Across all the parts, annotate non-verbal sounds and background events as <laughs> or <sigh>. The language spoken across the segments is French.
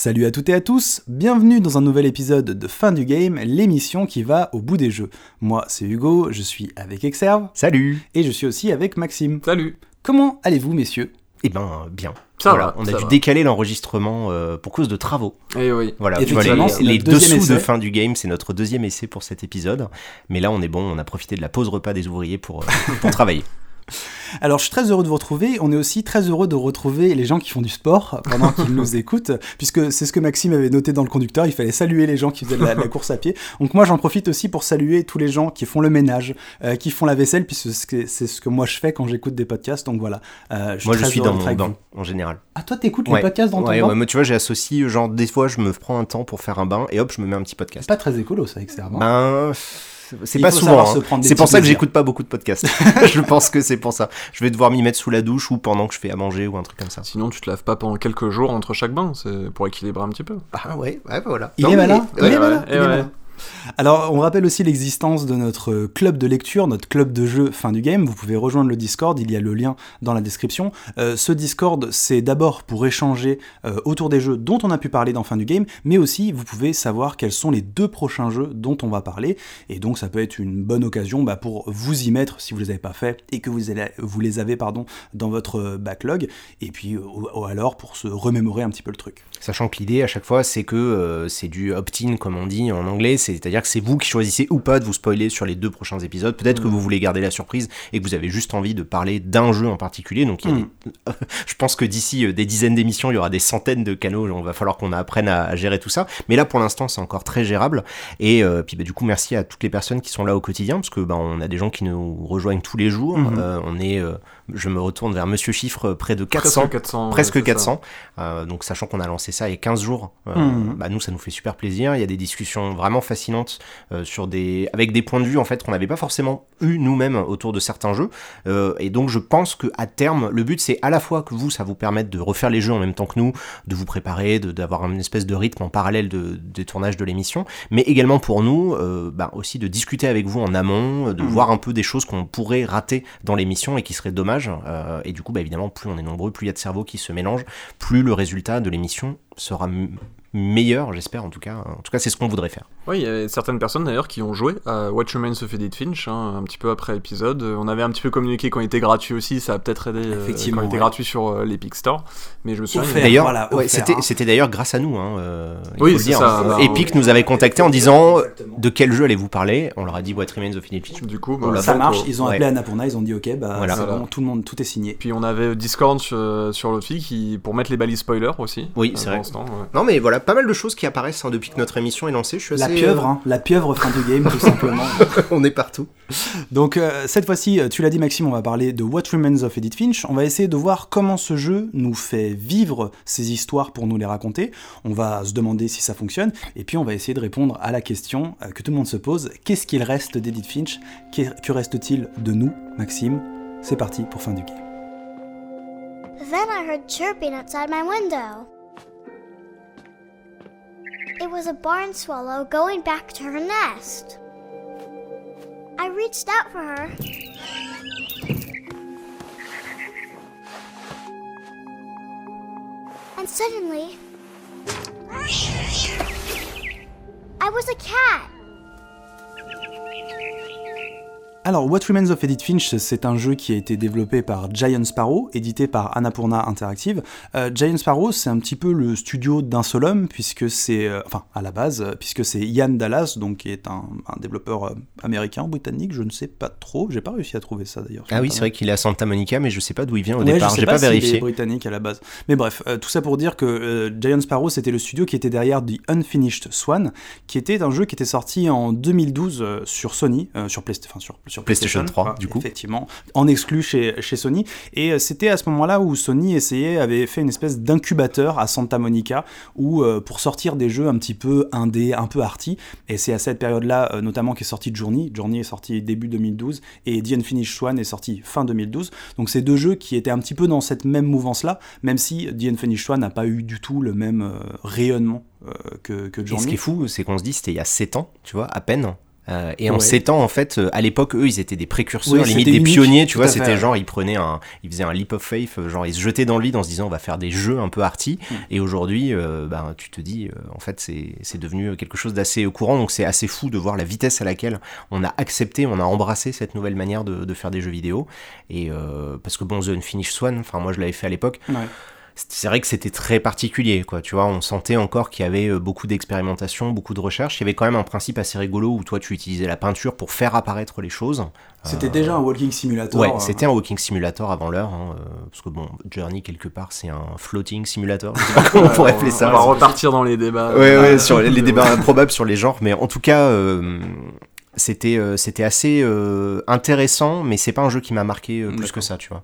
Salut à toutes et à tous, bienvenue dans un nouvel épisode de Fin du Game, l'émission qui va au bout des jeux. Moi c'est Hugo, je suis avec Exerve. Salut Et je suis aussi avec Maxime. Salut Comment allez-vous messieurs? Eh ben bien. Ça Voilà, va, on a ça dû va. décaler l'enregistrement euh, pour cause de travaux. Eh oui. Voilà, tu vois, les, les dessous de fin du game, c'est notre deuxième essai pour cet épisode. Mais là, on est bon, on a profité de la pause repas des ouvriers pour, euh, pour travailler. <laughs> <laughs> Alors je suis très heureux de vous retrouver, on est aussi très heureux de retrouver les gens qui font du sport pendant qu'ils nous <laughs> écoutent, puisque c'est ce que Maxime avait noté dans le conducteur, il fallait saluer les gens qui faisaient de la, de la <laughs> course à pied. Donc moi j'en profite aussi pour saluer tous les gens qui font le ménage, euh, qui font la vaisselle, puisque c'est ce que- moi je fais quand j'écoute des podcasts, donc voilà. Euh, je suis Moi, je suis dans mon bain, en général. Ah toi t'écoutes Ouais. les podcasts dans ton ouais, bain ouais, moi, tu vois, j'ai associé, genre, des fois, je me prends un temps pour faire un bain et hop, je me mets un petit podcast. Pas très écolo ça. Ben, c'est pas souvent. hein. C'est pour ça que j'écoute pas beaucoup de podcasts. <laughs> <laughs> je pense que c'est pour ça. Je vais devoir m'y mettre sous la douche ou pendant que je fais à manger ou un truc comme ça. Sinon, tu te laves pas pendant quelques jours entre chaque bain, c'est pour équilibrer un petit peu. Ah ouais, ouais, voilà. Il Non, est malin, il est malin, Alors, on rappelle aussi l'existence de notre club de lecture, notre club de jeu fin du game. Vous pouvez rejoindre le Discord, il y a le lien dans la description. Euh, ce Discord, c'est d'abord pour échanger euh, autour des jeux dont on a pu parler dans fin du game, mais aussi vous pouvez savoir quels sont les deux prochains jeux dont on va parler. Et donc, ça peut être une bonne occasion bah, pour vous y mettre si vous les avez pas fait et que vous, allez- vous les avez pardon, dans votre euh, backlog. Et puis, ou, alors pour se remémorer un petit peu le truc. Sachant que l'idée à chaque fois, c'est que c'est du opt-in, comme on dit en anglais, c'est-à-dire que c'est vous qui choisissez ou pas de vous spoiler sur les deux prochains épisodes. Peut-être que vous voulez garder la surprise et que vous avez juste envie de parler d'un jeu en particulier. Donc, il y a Mm. des- <laughs> je pense que d'ici euh, des dizaines d'émissions, il y aura des centaines de canaux. On va falloir qu'on apprenne à, à gérer tout ça. Mais là, pour l'instant, c'est encore très gérable. Et euh, puis, bah, du coup, merci à toutes les personnes qui sont là au quotidien, parce que bah, on a des gens qui nous rejoignent tous les jours. Mhm. Euh, on est, je me retourne vers Monsieur Chiffre, près de 400 Presque 400. presque ouais, c'est 400. Euh, donc sachant qu'on a lancé ça il y a 15 jours, euh, Mhm. bah, nous ça nous fait super plaisir. Il y a des discussions vraiment fascinantes euh, sur des avec des points de vue en fait qu'on n'avait pas forcément eu nous-mêmes autour de certains jeux. Euh, et donc je pense que à terme le but c'est à la fois que vous ça vous permette de refaire les jeux en même temps que nous, de vous préparer, de- d'avoir une espèce de rythme en parallèle de, des tournages de l'émission, mais également pour nous euh, bah, aussi de discuter avec vous en amont, de Mhm. voir un peu des choses qu'on pourrait rater dans l'émission et qui seraient dommages. Euh, et du coup bah, évidemment plus on est nombreux, plus il y a de cerveaux qui se mélangent, plus le résultat de l'émission sera meilleur, j'espère en tout cas. En tout cas, c'est ce qu'on voudrait faire. Oui, il y a certaines personnes d'ailleurs qui ont joué à What Remains of Edith Finch, hein, un petit peu après l'épisode. Euh, On avait un petit peu communiqué quand il était gratuit aussi, ça a peut-être aidé euh, Effectivement, quand il était ouais. gratuit sur euh, l'Epic Store. Mais je me souviens. Offert. D'ailleurs, voilà, ouais, offert, c'était, hein. c'était d'ailleurs grâce à nous. Hein, euh, Oui, c'est dire. ça, bah, Epic nous avait contacté en disant Exactement. de quel jeu allez-vous parler. On leur a dit What Remains of Edith Finch. Du coup, bah, ça marche, ils ont ouais. appelé Annapurna, ils ont dit ok, bah Voilà. c'est Voilà. bon, tout le monde, tout est signé. Puis on avait Discord sur, sur l'autre fil qui, pour mettre les balises spoilers aussi. Oui, c'est vrai. ouais. Non, mais voilà, pas mal de choses qui apparaissent hein, depuis que notre émission est lancée. Je suis La pieuvre, hein, la pieuvre fin du game, tout simplement. euh, <laughs> on est partout. Donc euh, cette fois-ci, euh, tu l'as dit Maxime, on va parler de What Remains of Edith Finch. On va essayer de voir comment ce jeu nous fait vivre ces histoires pour nous les raconter. On va se demander si ça fonctionne, et puis on va essayer de répondre à la question euh, que tout le monde se pose qu'est-ce qu'il reste d'Edith Finch? Que reste-t-il de nous, Maxime? C'est parti pour fin du game. Then I heard chirping outside my window. It was a barn swallow going back to her nest. I reached out for her. And suddenly, I was a cat. Alors, What Remains of Edith Finch, c'est un jeu qui a été développé par Giant Sparrow, édité par Annapurna Interactive. Euh, Giant Sparrow, c'est un petit peu le studio d'un seul homme, puisque c'est, euh, enfin, à la base, puisque c'est Ian Dallas, donc qui est un, un développeur euh, américain britannique, je ne sais pas trop, j'ai pas réussi à trouver ça d'ailleurs. Ah oui, c'est vrai qu'il est à Santa Monica, mais je sais pas d'où il vient au Ouais, départ. J'ai pas, est vérifié. britannique à la base. Mais bref, euh, tout ça pour dire que Giant Sparrow, c'était le studio qui était derrière The Unfinished Swan, qui était un jeu qui était sorti en 2012 euh, sur Sony, sur, Playsta- enfin, sur, sur PlayStation 3, du coup. Effectivement, en exclu chez, chez Sony. Et euh, c'était à ce moment-là où Sony essayait, avait fait une espèce d'incubateur à Santa Monica, où euh, pour sortir des jeux un petit peu indé, un peu arty. Et c'est à cette période-là, euh, notamment, qu'est sorti Journey. Journey est sorti début 2012 et The Unfinished Swan est sorti fin 2012. Donc c'est deux jeux qui étaient un petit peu dans cette même mouvance-là, même si The Unfinished Swan n'a pas eu du tout le même euh, rayonnement que, Et Journey. ce qui est fou, c'est qu'on se dit c'était il y a 7 ans, tu vois, à peine. Euh, et en. 7 ans, en fait, euh, à l'époque, eux, ils étaient des précurseurs, Oui, limite des unique, pionniers, tu vois. C'était genre, ils prenaient un, ils faisaient un leap of faith, euh, genre ils se jetaient dans le vide en se disant, on va faire des jeux un peu arty. Mm. Et aujourd'hui, euh, ben, tu te dis, euh, en fait, c'est c'est devenu quelque chose d'assez courant. Donc c'est assez fou de voir la vitesse à laquelle on a accepté, on a embrassé cette nouvelle manière de, de faire des jeux vidéo. Et euh, parce que bon, The Unfinished Swan, enfin moi je l'avais fait à l'époque. Ouais. C'est vrai que c'était très particulier, quoi. Tu vois, on sentait encore qu'il y avait euh, beaucoup d'expérimentation, beaucoup de recherche. Il y avait quand même un principe assez rigolo où toi tu utilisais la peinture pour faire apparaître les choses. C'était déjà un walking simulator. Ouais, euh, c'était un walking simulator avant l'heure, hein, euh, parce que bon, Journey quelque part c'est un floating simulator. Je sais pas comment on pourrait appeler ça. On va repartir dans les débats. Ouais, ouais, sur les, les débats improbables sur les genres, mais en tout cas, euh, c'était euh, c'était assez euh, intéressant, mais c'est pas un jeu qui m'a marqué euh, plus que ça, tu vois.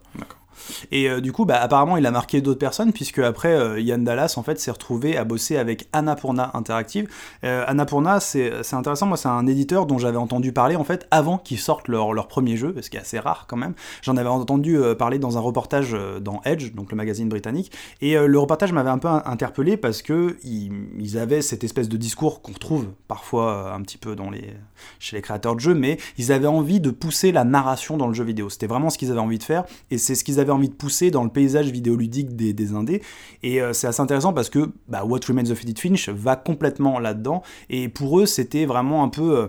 Et euh, du coup, bah, apparemment, il a marqué d'autres personnes, puisque après, euh, Yann Dallas, en fait, s'est retrouvé à bosser avec Annapurna Interactive. Euh, Annapurna, c'est intéressant, moi, c'est un éditeur dont j'avais entendu parler, en fait, avant qu'ils sortent leur, leur premier jeu, ce qui est assez rare quand même. J'en avais entendu euh, parler dans un reportage euh, dans Edge, donc le magazine britannique, et le reportage m'avait un peu in- interpellé parce que ils, ils avaient cette espèce de discours qu'on retrouve parfois un petit peu dans les, chez les créateurs de jeux, mais ils avaient envie de pousser la narration dans le jeu vidéo. C'était vraiment ce qu'ils avaient envie de faire, et c'est ce qu'ils avaient envie de pousser dans le paysage vidéoludique des, des indés. Et euh, c'est assez intéressant parce que bah, What Remains of Edith Finch va complètement là-dedans, et pour eux, c'était vraiment un peu... euh,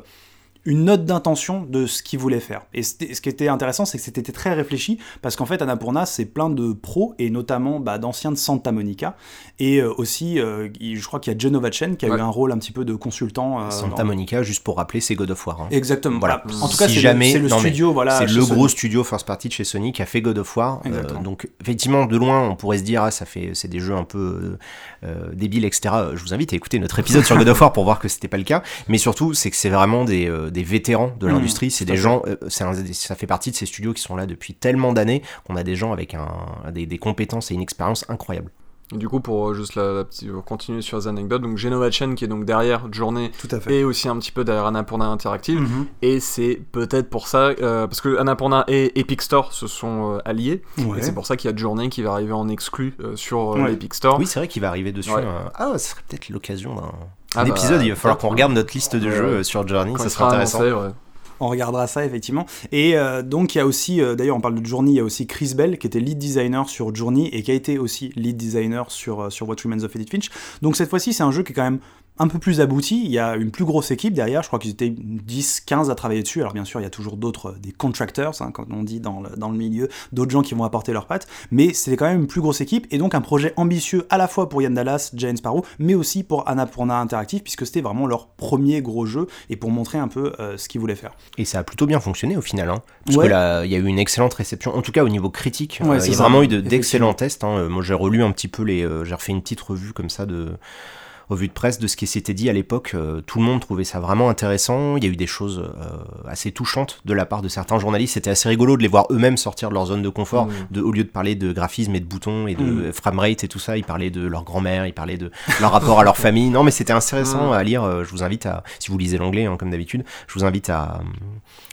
une note d'intention de ce qu'ils voulaient faire. Et ce qui était intéressant, c'est que c'était très réfléchi, parce qu'en fait, Annapurna, c'est plein de pros, et notamment bah, d'anciens de Santa Monica, et euh, aussi, euh, je crois qu'il y a Genova Chen qui a Ouais. eu un rôle un petit peu de consultant. euh, Santa dans- Monica, juste pour rappeler, c'est God of War. hein. Exactement. Voilà. En tout cas, Si c'est jamais- le, c'est le non, studio, voilà. c'est le Sony. gros studio first party de chez Sony qui a fait God of War. Euh, donc effectivement, de loin, on pourrait se dire, ah, ça fait, c'est des jeux un peu débiles, etc. Je vous invite à écouter notre épisode sur God of War pour voir que c'était pas le cas. Mais surtout, c'est que c'est vraiment des, des vétérans de Mmh, l'industrie. c'est des gens, euh, un- ça fait partie de ces studios qui sont là depuis tellement d'années qu'on a des gens avec un, des, des compétences et une expérience incroyable. Et Du coup, pour euh, juste la, la petite- pour continuer sur les anecdotes, donc Genova Chen qui est donc derrière Journée Tout à fait. et aussi un petit peu derrière Annapurna Interactive. Mhm. Et c'est peut-être pour ça, euh, parce que Annapurna et Epic Store se sont euh, alliés. Ouais. Et c'est pour ça qu'il y a Journey qui va arriver en exclu euh, sur euh, Ouais. l'Epic Store. Oui, c'est vrai qu'il va arriver dessus. Ouais. un- Ah, ce serait peut-être l'occasion d'un Ah un bah, épisode. Il va falloir qu'on regarde notre liste de Ouais, jeux ouais. euh, sur Journey. Quand ça sera sera intéressant. annoncé, ouais. On regardera ça effectivement. Et euh, donc il y a aussi, euh, d'ailleurs on parle de Journey, il y a aussi Chris Bell qui était lead designer sur Journey et qui a été aussi lead designer sur, euh, sur What Remains of Edith Finch. Donc cette fois-ci c'est un jeu qui est quand même un peu plus abouti, il y a une plus grosse équipe derrière, je crois qu'ils étaient 10, 15 à travailler dessus, alors bien sûr il y a toujours d'autres, euh, des contractors, hein, comme on dit dans le, dans le milieu, d'autres gens qui vont apporter leurs pattes, mais c'était quand même une plus grosse équipe, et donc un projet ambitieux à la fois pour Yann Dallas, Jane Sparrow, mais aussi pour Annapurna Interactive, puisque c'était vraiment leur premier gros jeu, et pour montrer un peu euh, ce qu'ils voulaient faire. Et ça a plutôt bien fonctionné au final, hein, parce Ouais. que là, il y a eu une excellente réception, en tout cas au niveau critique. Ouais, euh, c'est il y a ça, vraiment eu de- d'excellents tests. hein. Moi, j'ai relu un petit peu les, euh, j'ai refait une petite revue comme ça de revue de presse de ce qui s'était dit à l'époque. Euh, tout le monde trouvait ça vraiment intéressant. Il y a eu des choses euh, assez touchantes de la part de certains journalistes. C'était assez rigolo de les voir eux-mêmes sortir de leur zone de confort. Mm. De, au lieu de parler de graphisme et de boutons et de Mm. framerate et tout ça, ils parlaient de leur grand-mère, ils parlaient de leur rapport à leur famille. Non, mais c'était intéressant Mm. à lire. Euh, Je vous invite à, si vous lisez l'anglais hein, comme d'habitude, je vous invite à,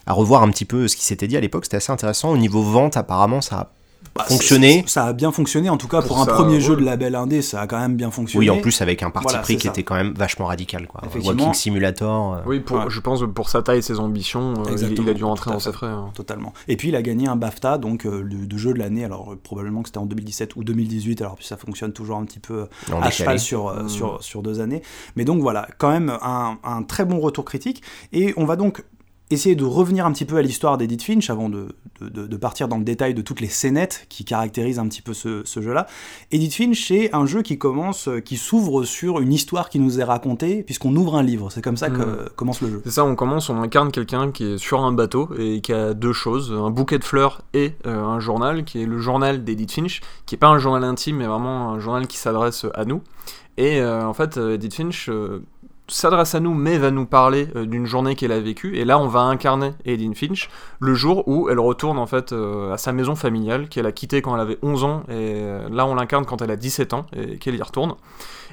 à revoir un petit peu ce qui s'était dit à l'époque. C'était assez intéressant. Au niveau vente, apparemment, ça a Bah, fonctionné. Ça a bien fonctionné, en tout cas pour, Pour un ça, premier ouais. jeu de label indé, ça a quand même bien fonctionné. Oui, en plus avec un parti Voilà, pris qui ça. était quand même vachement radical. Quoi. Walking Simulator. euh, Oui, pour, Ouais. je pense pour sa taille et ses ambitions, euh, il, a dû rentrer dans ses frais. hein. Totalement. Et puis il a gagné un BAFTA, donc euh, le, de jeu de l'année, alors euh, probablement que c'était en 2017 ou 2018, alors puis ça fonctionne toujours un petit peu à cheval sur, euh, Mm. sur, sur deux années. Mais donc voilà, quand même un, un très bon retour critique. Et on va donc essayer de revenir un petit peu à l'histoire d'Edith Finch avant de, de- de- de partir dans le détail de toutes les scénettes qui caractérisent un petit peu ce, ce jeu-là. Edith Finch, c'est un jeu qui commence, euh, qui s'ouvre sur une histoire qui nous est racontée, puisqu'on ouvre un livre. C'est comme ça que Mm. commence le jeu. C'est ça, on commence, on incarne quelqu'un qui est sur un bateau et qui a deux choses, un bouquet de fleurs et euh, un journal, qui est le journal d'Edith Finch, qui est pas un journal intime, mais vraiment un journal qui s'adresse à nous. Et euh, en fait, Edith Finch euh, s'adresse à nous, mais va nous parler euh, d'une journée qu'elle a vécue. Et là, on va incarner Edith Finch le jour où elle retourne en fait euh, à sa maison familiale qu'elle a quittée quand elle avait 11 ans. Et euh, là, on l'incarne quand elle a 17 ans et qu'elle y retourne.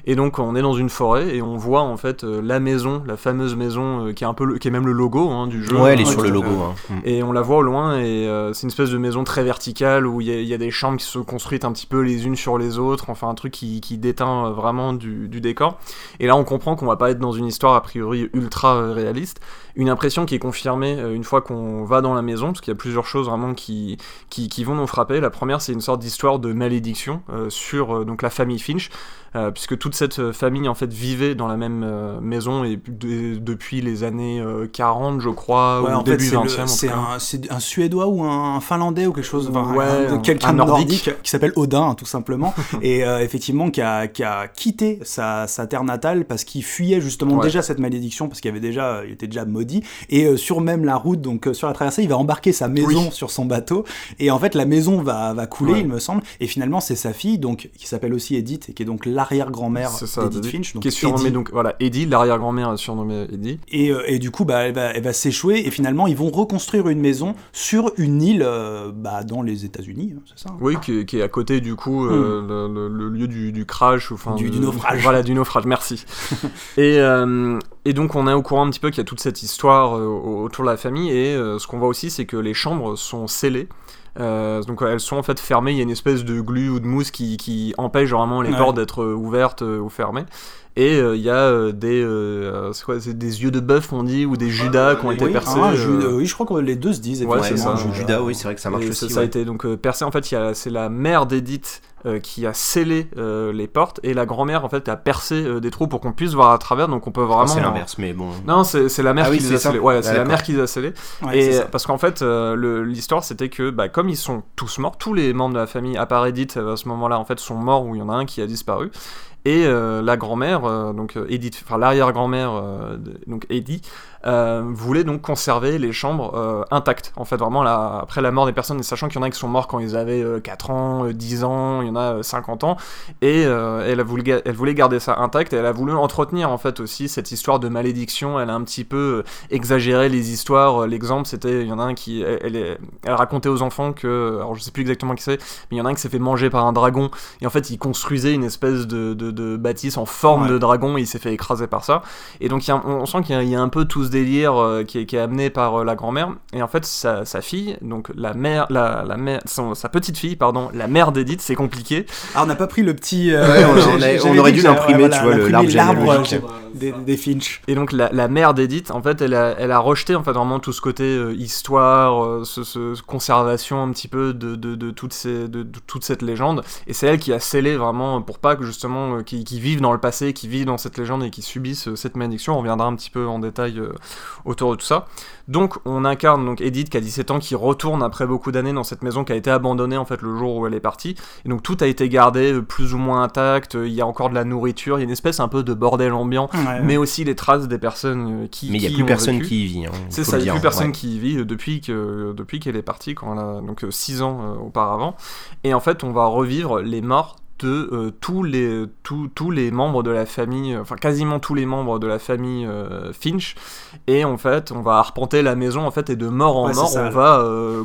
Et donc on est dans une forêt et on voit en fait euh, la maison, la fameuse maison euh, qui est un peu le- qui est même le logo hein, du jeu. Ouais, elle est hein, sur le euh, logo. hein. Mm. Et on la voit au loin et c'est une espèce de maison très verticale où il y, a- il y a des chambres qui se construisent un petit peu les unes sur les autres, enfin un truc qui, qui déteint vraiment du, du décor. Et là on comprend qu'on va pas être dans une histoire a priori ultra réaliste. Une impression qui est confirmée une fois qu'on va dans la maison, parce qu'il y a plusieurs choses vraiment qui, qui, qui vont nous frapper. La première, c'est une sorte d'histoire de malédiction euh, sur euh, donc la famille Finch, euh, puisque toute cette euh, famille en fait vivait dans la même euh, maison et de- depuis les années euh, 40, je crois, Ouais, ou en fait, début le- 20e. en tout c'est un, Suédois ou un Finlandais ou quelque chose, enfin, Ouais, un- un- quelqu'un nordique. nordique qui s'appelle Odin, tout simplement, <laughs> et euh, effectivement qui a, qui a quitté sa, sa terre natale parce qu'il fuyait justement Ouais. déjà cette malédiction, parce qu'il avait déjà, il était déjà maudit, et euh, sur même la route, donc euh, sur la traversée, il va embarquer sa maison Oui. sur son bateau, et en fait la maison va, va couler, il me semble, et finalement c'est sa fille, donc qui s'appelle aussi Edith, et qui est donc l'arrière-grand-mère C'est ça, d'Edith Eddie, Finch, donc qui est surnommée Eddie. donc voilà Eddie, l'arrière-grand-mère est surnommée Eddie. Et, euh, et du coup, bah, elle va, elle va s'échouer et finalement, ils vont reconstruire une maison sur une île euh, bah, dans les États-Unis, hein, c'est ça hein Oui, qui, est- qui est à côté du coup euh, le, le- le lieu du, du crash, ou, enfin Hmm. Du- du naufrage. Voilà, du naufrage. Merci. <laughs> et, euh, et donc on est au courant un petit peu qu'il y a toute cette histoire euh, autour de la famille et euh, ce qu'on voit aussi c'est que les chambres sont scellées. Euh, donc elles sont en fait fermées, il y a une espèce de glu ou de mousse qui, qui empêche vraiment les Ouais. portes d'être ouvertes ou fermées. Et euh, il y a euh, des, euh, c'est quoi, c'est des yeux de bœuf on dit ou des judas qui ont été oui, percés. ah, euh, euh, oui, je crois que les deux se disent. Ouais, c'est ça. Euh, Judas, oui, c'est vrai que ça marche et aussi. ça, ça a été donc euh, percé. En fait, c'est la mère d'Edith euh, qui a scellé euh, les portes et la grand-mère en fait a percé euh, des trous pour qu'on puisse voir à travers. Donc on peut Enfin, vraiment. c'est l'inverse, mais bon. Non, c'est la mère Ah oui, qui les a scellés. Ouais, Ah, c'est la mère qui les a scellés. ouais, et parce qu'en fait, euh, l'histoire c'était que bah, comme ils sont tous morts, tous les membres de la famille, à part Edith euh, à ce moment-là, en fait, sont morts ou il y en a un qui a disparu. Et euh, la grand-mère, euh, donc euh, Edith, enfin l'arrière-grand-mère, donc Eddie, euh, voulait donc conserver les chambres euh, intactes. En fait, vraiment, là, après la mort des personnes, et sachant qu'il y en a qui sont morts quand ils avaient euh, 4 ans, euh, 10 ans, il y en a euh, 50 ans, et elle, a voulu, ga- elle voulait garder ça intact, et elle a voulu entretenir en fait aussi cette histoire de malédiction. Elle a un petit peu exagéré les histoires. L'exemple, c'était, il y en a un qui, elle, elle, est- elle racontait aux enfants que, alors je sais plus exactement qui c'est, mais il y en a un qui s'est fait manger par un dragon, et en fait, il construisait une espèce de, de, de bâtisse en forme Ouais. de dragon, et il s'est fait écraser par ça. Et donc, a- on, on sent qu'il y, y a un peu tout ce délire euh, qui, est, qui est amené par euh, la grand-mère, et en fait, sa, sa fille, donc la mère, la, la mère, son- sa petite fille, pardon, la mère d'Edith, c'est compliqué. Ah, on n'a pas pris le petit. euh, Ouais, on- aurait dû l'imprimer, voilà, tu vois, le- l'imprimer l'arbre des, des Finch. Et donc la, la mère d'Edith, en fait, elle a, elle a rejeté en fait vraiment tout ce côté euh, histoire, euh, ce, ce- conservation un petit peu de, de, de toutes ces, de, de toute cette légende. Et c'est elle qui a scellé vraiment pour pas que justement euh, qu'ils qu'ils vivent dans le passé, qu'ils vivent dans cette légende et qu'ils subissent euh, cette malédiction. On reviendra un petit peu en détail euh, autour de tout ça. Donc on incarne donc Edith qui a 17 ans, qui retourne après beaucoup d'années dans cette maison qui a été abandonnée en fait le jour où elle est partie. Et donc tout a été gardé euh, plus ou moins intact. Il y a encore de la nourriture, il y a une espèce un peu de bordel ambiant Ouais. mais aussi les traces des personnes euh, qui Mais il n'y a plus personne vécu. qui y vit. hein, c'est ça il n'y a dire, plus personne ouais. qui y vit euh, depuis que depuis qu'elle est partie quand elle a donc 6 ans euh, auparavant et en fait on va revivre les morts de euh, tous les tous, tous les membres de la famille enfin quasiment tous les membres de la famille euh, Finch. Et en fait on va arpenter la maison en fait et de mort en Ouais, mort on va euh,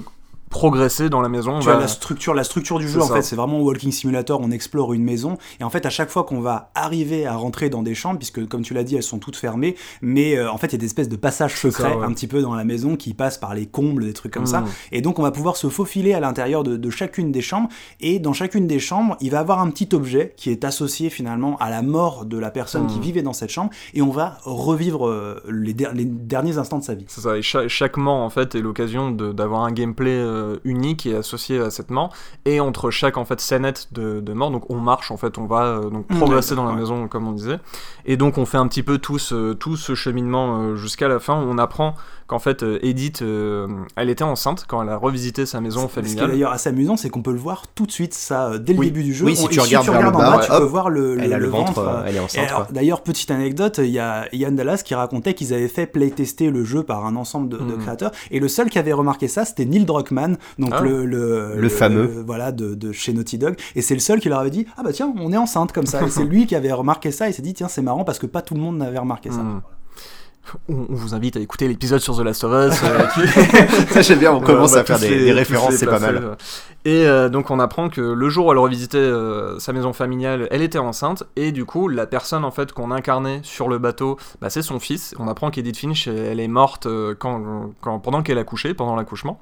progresser dans la maison on Tu vois, la structure, la structure du jeu, en ça. fait, c'est vraiment Walking Simulator. On explore une maison. Et en fait, à chaque fois qu'on va arriver à rentrer dans des chambres, puisque, comme tu l'as dit, elles sont toutes fermées, mais euh, en fait, il y a des espèces de passages secrets, ça, ouais. un petit peu dans la maison, qui passent par les combles, des trucs comme ça. Mm. Et donc, on va pouvoir se faufiler à l'intérieur de, de chacune des chambres. Et dans chacune des chambres, il va avoir un petit objet qui est associé finalement à la mort de la personne qui Mm. vivait dans cette chambre. Et on va revivre euh, les, der- les derniers instants de sa vie. C'est ça, et cha- chaque mort en fait est l'occasion d'avoir un gameplay euh, unique et associé à cette mort. Et entre chaque en fait scénette de, de mort, donc on marche en fait, on va euh, donc Mm, progresser dans la ouais. maison comme on disait. Et donc on fait un petit peu tout ce, tout ce cheminement euh, jusqu'à la fin. On apprend qu'en fait euh, Edith, euh, elle était enceinte quand elle a revisité sa maison Ce qui est familiale. d'ailleurs assez amusant, c'est qu'on peut le voir tout de suite, ça, euh, dès le Oui. début du jeu. Oui, si On- tu regardes vers le en bas, tu hop, peux voir le, Elle a le ventre, ventre, euh, elle est enceinte. D'ailleurs, petite anecdote, il y a Yann Dallas qui racontait qu'ils avaient fait playtester le jeu par un ensemble de, de Mhm. créateurs, et le seul qui avait remarqué ça, c'était Neil Druckmann, donc Ah. le, le, Le fameux. voilà, de, de chez Naughty Dog, et c'est le seul qui leur avait dit, ah bah tiens, on est enceinte comme ça, et c'est lui qui avait remarqué ça, et s'est dit, tiens, c'est marrant parce que pas tout le monde n'avait remarqué ça. Mm. On, on vous invite à écouter l'épisode sur The Last of Us. euh, <laughs> qui- j'aime bien, on <laughs> commence à faire des, les- des tous références, c'est pas mal. Et euh, donc on apprend que le jour où elle revisitait euh, sa maison familiale, elle était enceinte et du coup la personne en fait qu'on incarnait sur le bateau, bah, c'est son fils. On apprend qu'Edith Finch elle est morte quand, quand- pendant qu'elle accouchait, pendant l'accouchement.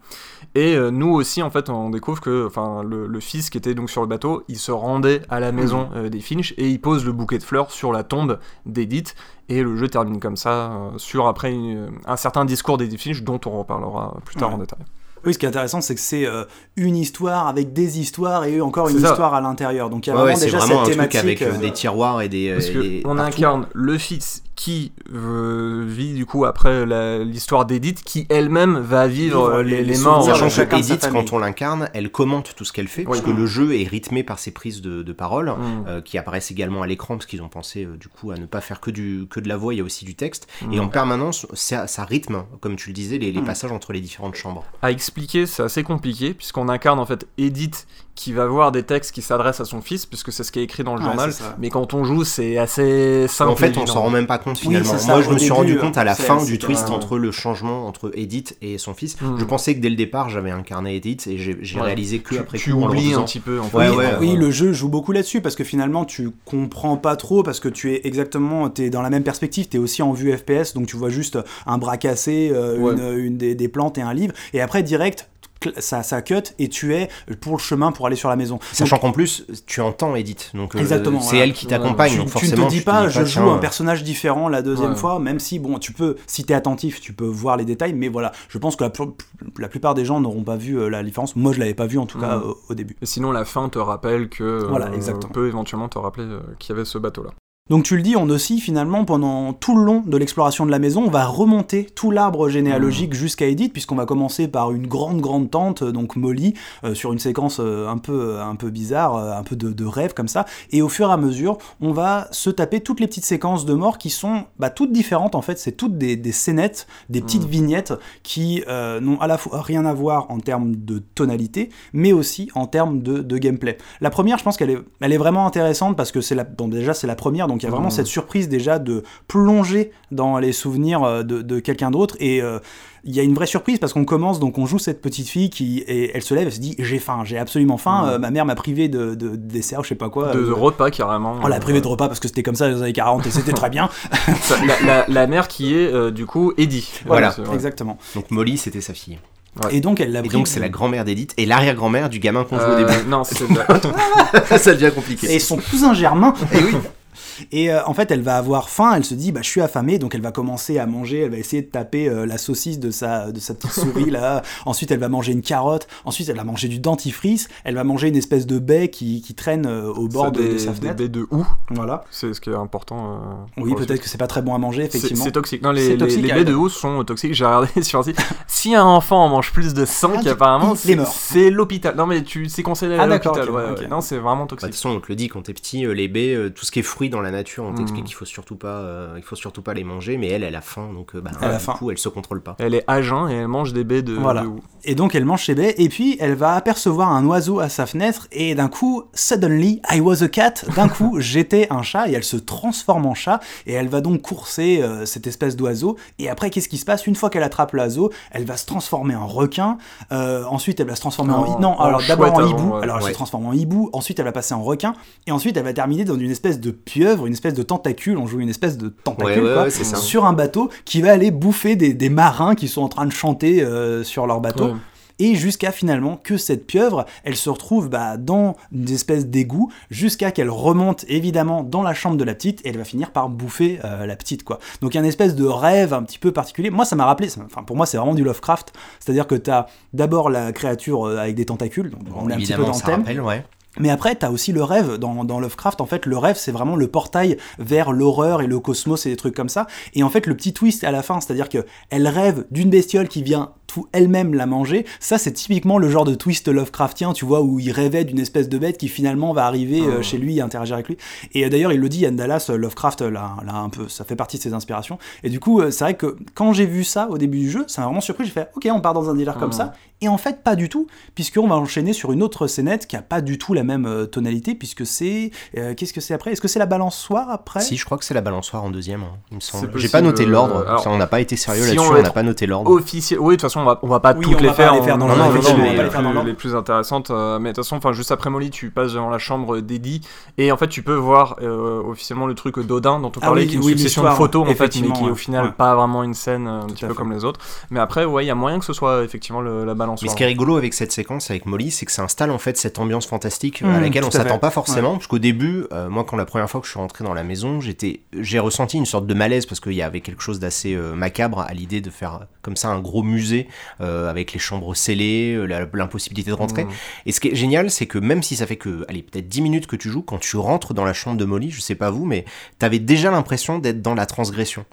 Et nous aussi en fait on découvre que enfin le, le fils qui était donc sur le bateau, il se rendait à la maison euh, des Finch et il pose le bouquet de fleurs sur la tombe d'Edith. Et le jeu termine comme ça euh, sur après une- un certain discours d'Edith Finch dont on reparlera plus tard Ouais. en détail. Oui, ce qui est intéressant, c'est que c'est euh, une histoire avec des histoires et encore une histoire à l'intérieur. Donc il y a Ouais, vraiment déjà vraiment un cette truc thématique. avec euh, des tiroirs et des. Parce que des- on partout. incarne le fils qui euh, vit du coup après l'histoire d'Edith, qui elle-même va vivre les- les, les morts. Sachant de que Edith, quand on l'incarne, elle commente tout ce qu'elle fait, Oui. puisque le jeu est rythmé par ses prises de, de parole, Mm. euh, qui apparaissent également à l'écran, parce qu'ils ont pensé euh, du coup à ne pas faire que, du, que de la voix, il y a aussi du texte. Mm. Et en permanence, ça, ça rythme, comme tu le disais, les, les Mm. passages entre les différentes chambres. À expliquer, c'est assez compliqué, puisqu'on incarne en fait Edith qui va voir des textes qui s'adressent à son fils, puisque c'est ce qui est écrit dans le journal. Mais quand on joue, c'est assez simple. en fait, on s'en rend même pas compte finalement. Moi, je me suis rendu compte à la fin du twist entre le changement entre Edith et son fils. Mm. Je pensais que dès le départ, j'avais incarné Edith et j'ai Ouais. réalisé que Tu, après tu coup, oublies un petit peu. En fait. Ouais, oui, ouais, oui, ouais. le jeu joue beaucoup là-dessus parce que finalement tu comprends pas trop parce que tu es exactement t'es dans la même perspective, tu es aussi en vue FPS donc tu vois juste un bras cassé, euh, Ouais. une, une des, des plantes et un livre et après direct ça, ça cut et tu es pour le chemin pour aller sur la maison. Sachant qu'en plus, tu entends Edith, donc euh, Exactement, c'est voilà. elle qui t'accompagne, tu, donc tu ne te dis pas, je joue un personnage différent la deuxième Ouais. fois, même si, bon, tu peux, si t'es attentif, tu peux voir les détails, mais voilà, je pense que la, pl- la plupart des gens n'auront pas vu euh, la différence. Moi, je l'avais pas vu en tout cas Mhm. au, au début. Et sinon, la fin te rappelle que. euh, Voilà, exactement. peut éventuellement te rappeler euh, qu'il y avait ce bateau-là. Donc tu le dis, on aussi finalement pendant tout le long de l'exploration de la maison, on va remonter tout l'arbre généalogique jusqu'à Edith, puisqu'on va commencer par une grande grande tante, euh, donc Molly, euh, sur une séquence euh, un peu un peu bizarre, euh, un peu de, de rêve comme ça. Et au fur et à mesure, on va se taper toutes les petites séquences de mort qui sont bah, toutes différentes en fait. C'est toutes des, des scénettes, des petites Mhm. vignettes qui n'ont à la fois rien à voir en termes de tonalité, mais aussi en termes de, de gameplay. La première, je pense qu'elle est, elle est vraiment intéressante parce que c'est la, bon déjà c'est la première, donc il y a vraiment cette surprise déjà de plonger dans les souvenirs euh, de, de quelqu'un d'autre et euh, il y a une vraie surprise parce qu'on commence, donc on joue cette petite fille qui, et elle se lève, elle se dit j'ai faim, j'ai absolument faim, Mhm. euh, ma mère m'a privé de, de, dessert, je sais pas quoi. de, euh, de repas carrément. on l'a privé de repas parce que c'était comme ça dans les années 40 et c'était très bien. <laughs> la, la- la mère qui est euh, du coup Eddie. Voilà. Exactement. Donc Molly, c'était sa fille. Ouais. Et donc elle l'a Et donc c'est la grand-mère d'Edith et l'arrière-grand-mère du gamin qu'on joue au début. non, c'est <laughs> ça devient compliqué. Et son cousin germain. Et oui. Et euh, en fait, elle va avoir faim, elle se dit, bah, je suis affamée, donc elle va commencer à manger, elle va essayer de taper euh, la saucisse de sa, de sa petite souris, là. <laughs> Ensuite, elle va manger une carotte, ensuite, elle va manger du dentifrice, elle va manger une espèce de baie qui, qui traîne euh, au bord de, de des, sa des fenêtre. baies de houx. Voilà. C'est ce qui est important. euh, Oui, peut-être que c'est pas très bon à manger, C'est effectivement. c'est toxique. Non, les, les- toxique, les ah, baies de houx sont toxiques. J'ai regardé <laughs> sur. Si un enfant en mange plus de 5, Ah, apparemment, c'est mort. c'est l'hôpital. Non, mais tu c'est conseillé Ah, à d'accord, l'hôpital. ok, ouais, ok. ouais. Non, c'est vraiment Bah, De toxique. toute façon, on te le dit quand t'es petit, euh, les baies, euh, tout ce qui est fruit dans la nature, on t'explique Mm. qu'il faut surtout pas, euh, il faut surtout pas les manger. Mais elle, elle a faim, donc euh, bah, Elle a du faim. coup, elle se contrôle pas. Elle est à jeun et elle mange des baies de, Voilà. de. Et donc elle mange chez Bay, et puis elle va apercevoir un oiseau à sa fenêtre, et d'un coup, suddenly, I was a cat, d'un coup, <laughs> j'étais un chat, et elle se transforme en chat, et elle va donc courser euh, cette espèce d'oiseau, et après, qu'est-ce qui se passe? Une fois qu'elle attrape l'oiseau, elle va se transformer en requin, euh, ensuite elle va se transformer en... En- non, en alors d'abord en hibou, ouais. alors elle Ouais. se transforme en hibou, ensuite elle va passer en requin, et ensuite elle va terminer dans une espèce de pieuvre, une espèce de tentacule, on joue une espèce de tentacule, Ouais, quoi, sur un bateau, qui va aller bouffer des, des marins qui sont en train de chanter euh, sur leur bateau Ouais. et jusqu'à finalement que cette pieuvre, elle se retrouve bah, dans une espèce d'égout, jusqu'à qu'elle remonte évidemment dans la chambre de la petite, et elle va finir par bouffer euh, la petite, quoi. Donc il y a une espèce de rêve un petit peu particulier. Moi, ça m'a rappelé, enfin pour moi, c'est vraiment du Lovecraft, c'est-à-dire que t'as d'abord la créature euh, avec des tentacules, donc on est un petit peu dans le ça thème. rappelle, ouais. Mais après, t'as aussi le rêve dans, Lovecraft. En fait, le rêve, c'est vraiment le portail vers l'horreur et le cosmos et des trucs comme ça. Et en fait, le petit twist à la fin, c'est-à-dire que elle rêve d'une bestiole qui vient fou elle-même la manger. Ça, c'est typiquement le genre de twist Lovecraftien, tu vois, où il rêvait d'une espèce de bête qui finalement va arriver euh, Oh. chez lui et interagir avec lui. Et euh, d'ailleurs, il le dit, Ian Dallas, euh, Lovecraft, là, là, un peu, ça fait partie de ses inspirations. Et du coup, euh, c'est vrai que quand j'ai vu ça au début du jeu, ça m'a vraiment surpris. J'ai fait, ok, on part dans un délire comme Mm. ça. Et en fait, pas du tout, puisqu'on va enchaîner sur une autre scénette qui a pas du tout la même euh, tonalité, puisque c'est. euh, Qu'est-ce que c'est après? Est-ce que c'est la balançoire après? Si, je crois que c'est la balançoire en deuxième, hein, il me semble. J'ai pas noté l'ordre, on n'a pas été sérieux si là-dessus, on n'a pas noté l'ordre. officiel. Oui, de toute façon, on va, on va pas Oui, toutes on les va pas faire. les dans les, pas les faire dans plus- les plus intéressantes. euh, mais de toute façon, enfin, juste après Molly, tu passes devant la chambre d'Eddie et en fait, tu peux voir euh, officiellement le truc d'Odin dont on Ah parlait, oui, qui est une oui, succession de l'histoire, photos en fait, mais qui est au final Ouais. pas vraiment une scène euh, un Tout petit peu fait. comme les autres. Mais après, ouais, il y a moyen que ce soit effectivement le- la balance. Mais ce qui est rigolo avec cette séquence avec Molly, c'est que ça installe en fait cette ambiance fantastique à Mmh, laquelle on à s'attend pas forcément. Parce qu'au début, moi, quand la première fois que je suis rentré dans la maison, j'étais, j'ai ressenti une sorte de malaise parce qu'il y avait quelque chose d'assez macabre à l'idée de faire comme ça un gros musée euh, avec les chambres scellées, euh, l'impossibilité de rentrer. Mmh. Et ce qui est génial, c'est que même si ça fait que, allez, peut-être 10 minutes que tu joues, quand tu rentres dans la chambre de Molly, je sais pas vous, mais t'avais déjà l'impression d'être dans la transgression.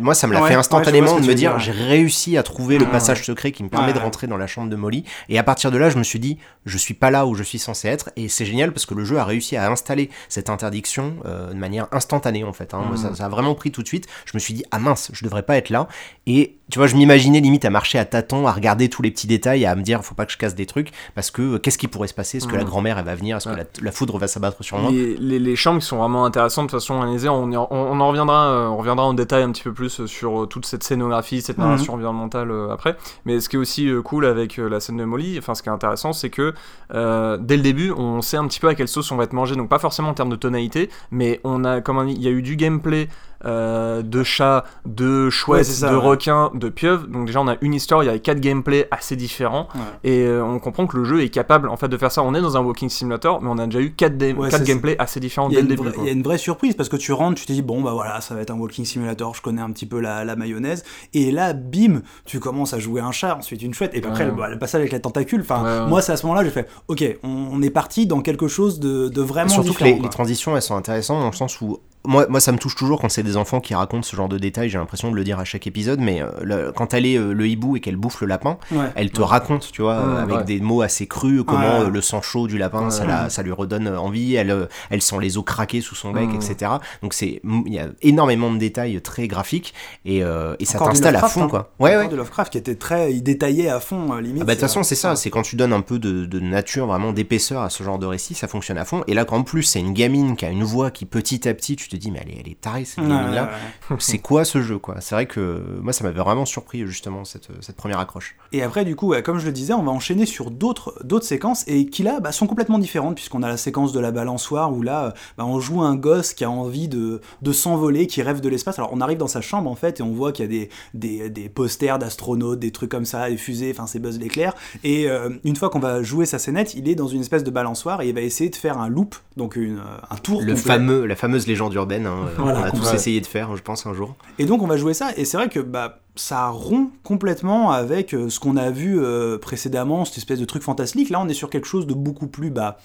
Moi, ça me l'a Ouais, fait instantanément de me dire, j'ai réussi à trouver le Ouais, passage secret qui me permet Ouais, de rentrer dans la chambre de Molly. Et à partir de là, je me suis dit, je suis pas là où je suis censé être. Et c'est génial parce que le jeu a réussi à installer cette interdiction euh, de manière instantanée, en fait. hein. Moi, Mhm. ça, ça a vraiment pris tout de suite. Je me suis dit, ah mince, je devrais pas être là. Et tu vois, je m'imaginais limite à marcher à tâtons, à regarder tous les petits détails, à me dire, faut pas que je casse des trucs parce que euh, qu'est-ce qui pourrait se passer? Est-ce que la Mhm. grand-mère, elle va venir? Est-ce que la, la foudre va s'abattre sur moi? Les, les, les chambres qui sont vraiment intéressantes de toute façon on, y- on, on en reviendra, euh, on reviendra en détail un petit peu plus euh, sur euh, toute cette scénographie, cette Mhm. narration environnementale euh, après. Mais ce qui est aussi cool avec la scène de Molly, enfin ce qui est intéressant, c'est que dès le début, on sait un petit peu à quelle sauce on va être mangé, donc pas forcément en termes de tonalité, mais on a, comme il y a eu du gameplay euh, de chats, de chouettes, ça, de ouais. requins, de pieuvres. Donc déjà on a une histoire, il y a quatre gameplays assez différents Ouais. et euh, on comprend que le jeu est capable en fait de faire ça. On est dans un walking simulator, mais on a déjà eu quatre, quatre gameplays assez différents dès le une début. il y a une vraie surprise parce que tu rentres, tu te dis bon bah voilà, ça va être un walking simulator, je connais un petit peu la, la mayonnaise, et là bim, tu commences à jouer un chat, ensuite une chouette, et puis après Ouais. le, bah, le passage avec la tentacule. Enfin, moi c'est à ce moment-là j'ai fait ok, on, on est parti dans quelque chose de, de vraiment Surtout que les, les transitions, elles sont intéressantes dans le sens où. Moi, moi, ça me touche toujours quand c'est des enfants qui racontent ce genre de détails. J'ai l'impression de le dire à chaque épisode, mais euh, le- quand elle est euh, le hibou et qu'elle bouffe le lapin, Ouais. elle te raconte, tu vois, Ouais, euh, avec ouais. des mots assez crus, comment Ouais. euh, le sang chaud du lapin, Ouais. ça, la- ça lui redonne envie. Elle, euh, elle sent les os craquer sous son bec, etc. Donc c'est, il y a énormément de détails très graphiques et, euh, et ça t'installe à fond, hein. quoi. Ouais, ouais. de Lovecraft qui était très, il détaillait à fond euh, limite. Ah bah, de toute façon, c'est ça, c'est quand tu donnes un peu de, de nature, vraiment d'épaisseur à ce genre de récit, ça fonctionne à fond. Et là, qu'en plus, c'est une gamine qui a une voix qui petit à petit, tu te dis, mais elle est, elle est tarée cette ouais, ouais. C'est <laughs> quoi ce jeu, quoi? C'est vrai que moi, ça m'avait vraiment surpris, justement, cette, cette première accroche. Et après, du coup, comme je le disais, on va enchaîner sur d'autres d'autres séquences et qui là bah, sont complètement différentes, puisqu'on a la séquence de la balançoire où là, euh, bah, on joue un gosse qui a envie de, de s'envoler, qui rêve de l'espace. Alors, on arrive dans sa chambre en fait et on voit qu'il y a des, des, des posters d'astronautes, des trucs comme ça, des fusées, enfin, c'est Buzz l'éclair. Et euh, une fois qu'on va jouer sa scénette, il est dans une espèce de balançoire et il va essayer de faire un loop, donc une, euh, un tour. Le complet. fameux, la fameuse légende urbaine, hein, euh, Voilà, on a tous essayé de faire, je pense, un jour. Et donc on va jouer ça, et c'est vrai que bah, ça rompt complètement avec euh, ce qu'on a vu euh, précédemment, cette espèce de truc fantastique. Là on est sur quelque chose de beaucoup plus bah,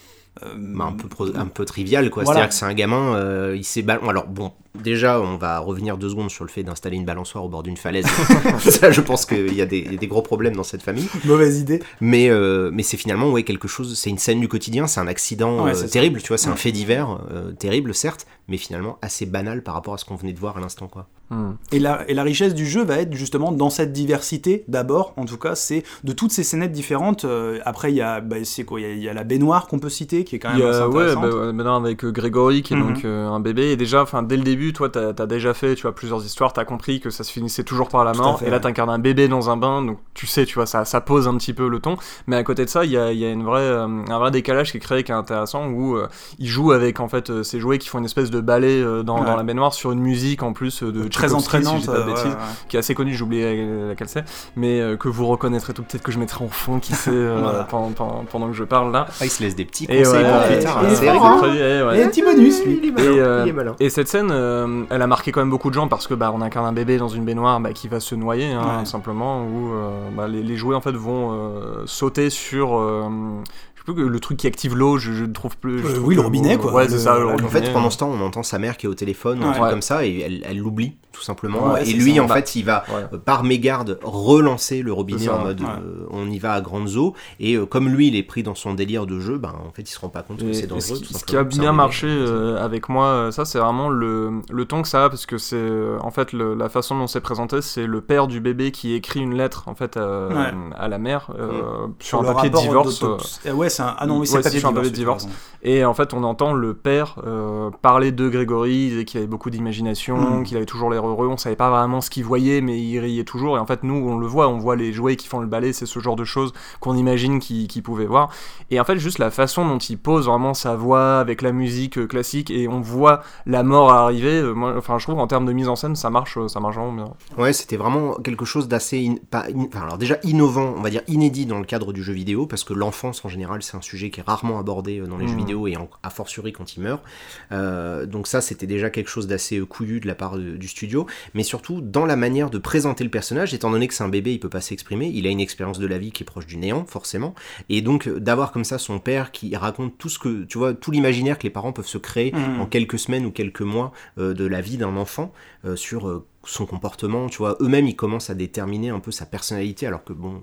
euh, Bah, un, peu un peu trivial, quoi. Voilà. C'est-à-dire que c'est un gamin, euh, il s'est bal- Alors, bon, déjà, on va revenir deux secondes sur le fait d'installer une balançoire au bord d'une falaise. <laughs> ça, je pense qu'il y, a des- il y a des gros problèmes dans cette famille. mauvaise idée. Mais, euh, mais c'est finalement ouais, quelque chose, c'est une scène du quotidien, c'est un accident Ouais, euh, terrible, tu vois, c'est un fait divers, euh, terrible certes, mais finalement assez banal par rapport à ce qu'on venait de voir à l'instant. quoi. Hmm. Et la, et la richesse du jeu va être justement dans cette diversité, d'abord, en tout cas, c'est de toutes ces scénettes différentes. euh, après, il y a, bah, c'est quoi, il y a, il y a la baignoire qu'on peut citer, qui est quand même y assez a, ouais, intéressante. bah, ouais, maintenant avec Grégory qui est Mhm. donc euh, un bébé et déjà, enfin dès le début, toi t'as as déjà fait, tu vois, plusieurs histoires, t'as compris que ça se finissait toujours par la mort fait, et là ouais. t'incarnes un bébé dans un bain, donc tu sais, tu vois, ça, ça pose un petit peu le ton. Mais à côté de ça, il y a, il y a une vraie, euh, un vrai décalage qui est créé, qui est intéressant où euh, il joue avec en fait euh, ces jouets qui font une espèce de ballet euh, dans, Ouais. dans la baignoire sur une musique en plus euh, de très si entraînante. dis pas de euh, ouais, bêtises ouais. qui est assez connue, j'ai oublié laquelle c'est, mais euh, que vous reconnaîtrez tout, peut-être que je mettrai en fond, qui sait, euh, <laughs> Voilà. pendant, pendant, pendant que je parle là. Ah, il se laisse des petits Et conseils ouais, pour plus tard, il hein, c'est hein. Un petit bonus, lui. Il est malin, Et, euh, il est malin. Et cette scène, euh, elle a marqué quand même beaucoup de gens parce que bah, on incarne un bébé dans une baignoire bah, qui va se noyer, hein, Ouais. simplement, où euh, bah, les, les jouets en fait vont euh, sauter sur. euh, le truc qui active l'eau, je, ne trouve plus. je trouve oui, le robinet, quoi. Ouais, Le- c'est ça. le En fait, pendant ce temps, on entend sa mère qui est au téléphone, ou un truc Ouais. comme ça, et elle l'oublie, tout simplement. Ouais, et lui, ça. en fait, il va ouais. euh, par mégarde relancer le robinet ça, en mode ouais. euh, on y va à grandes eaux. Et euh, comme lui, il est pris dans son délire de jeu, ben en fait, il se rend pas compte que c'est dangereux. ce, tout qui, ce qui a bien marché euh, avec moi, ça c'est vraiment le, le ton que ça a parce que c'est en fait le- la façon dont c'est présenté, c'est le père du bébé qui écrit une lettre en fait à, Ouais. à la mère euh, sur le un papier de divorce. euh. Eh ouais, c'est un... Ah non, oui, c'est sur un papier de divorce. Et en fait, on entend le père parler de Grégory, qu'il avait beaucoup d'imagination, Mm. qu'il avait toujours l'air heureux. On savait pas vraiment ce qu'il voyait, mais il riait toujours. Et en fait, nous, on le voit, on voit les jouets qui font le ballet, c'est ce genre de choses qu'on imagine qu'il qu'il pouvait voir. Et en fait, juste la façon dont il pose vraiment sa voix avec la musique euh, classique et on voit la mort arriver. euh, moi, enfin, je trouve en termes de mise en scène, ça marche, euh, ça marche vraiment bien. Ouais, c'était vraiment quelque chose d'assez, in- pas in- enfin, alors déjà innovant, on va dire inédit dans le cadre du jeu vidéo, parce que l'enfance en général, c'est un sujet qui est rarement abordé dans les jeux Mhm. vidéo et en, a fortiori quand il meurt. Euh, donc ça, c'était déjà quelque chose d'assez couillu de la part de- du studio, mais surtout dans la manière de présenter le personnage, étant donné que c'est un bébé, il peut pas s'exprimer, il a une expérience de la vie qui est proche du néant, forcément, et donc euh, d'avoir comme ça son père qui raconte tout ce que, tu vois, tout l'imaginaire que les parents peuvent se créer Mhm. en quelques semaines ou quelques mois euh, de la vie d'un enfant euh, sur son comportement, tu vois, eux-mêmes ils commencent à déterminer un peu sa personnalité alors que bon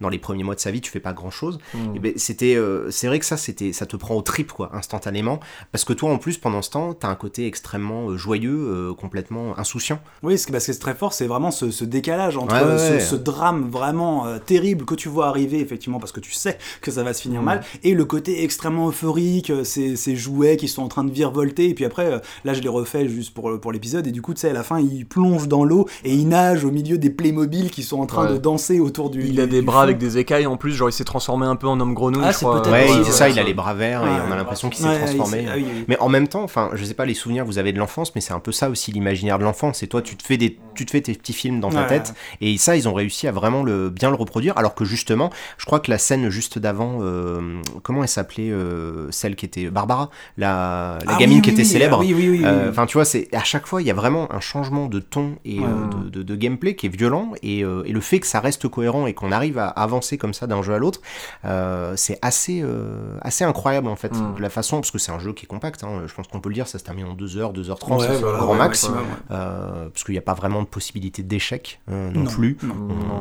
dans les premiers mois de sa vie tu fais pas grand chose Mm. et ben c'était euh, c'est vrai que ça c'était ça te prend au trip quoi instantanément parce que toi en plus pendant ce temps t'as un côté extrêmement euh, joyeux euh, complètement insouciant Oui, ce qui parce que c'est très fort, c'est vraiment ce, ce décalage entre Ouais, ouais, ce, ouais. ce drame vraiment euh, terrible que tu vois arriver, effectivement, parce que tu sais que ça va se finir Mm. mal, et le côté extrêmement euphorique, ces, ces jouets qui sont en train de virevolter, et puis après, là je l'ai refait juste pour, pour l'épisode, et du coup, tu sais, à la fin, il plonge dans l'eau et il nage au milieu des Playmobil qui sont en train Ouais. de danser autour du. Il a des du bras. Avec des écailles en plus, genre il s'est transformé un peu en homme grenouille. Ah, je c'est crois. peut-être ouais, Ouais, c'est ouais, ça il a les bras verts et Ouais, on a l'impression qu'il s'est Ouais, transformé ah mais en même temps, enfin, je sais pas les souvenirs que vous avez de l'enfance, mais c'est un peu ça aussi l'imaginaire de l'enfance. C'est toi, tu te fais des, tu te fais tes petits films dans ta Ouais. tête, et ça, ils ont réussi à vraiment le bien le reproduire. Alors que justement, je crois que la scène juste d'avant, euh, comment elle s'appelait, euh, celle qui était Barbara, la, la Ah gamine oui, qui oui, était oui, célèbre. ah Oui, oui, oui. Euh. Enfin, tu vois, c'est à chaque fois, il y a vraiment un changement de ton et Ouais. euh, de, de- de gameplay qui est violent, et, euh, et le fait que ça reste cohérent et qu'on arrive à avancer comme ça d'un jeu à l'autre, euh, c'est assez, euh, assez incroyable en fait, Mm. de la façon, parce que c'est un jeu qui est compact. hein, je pense qu'on peut le dire, ça se termine en 2h, 2h30, Ouais, voilà, grand ouais, max, ouais. euh, parce qu'il n'y a pas vraiment de possibilité d'échec euh, non, Non, plus. non.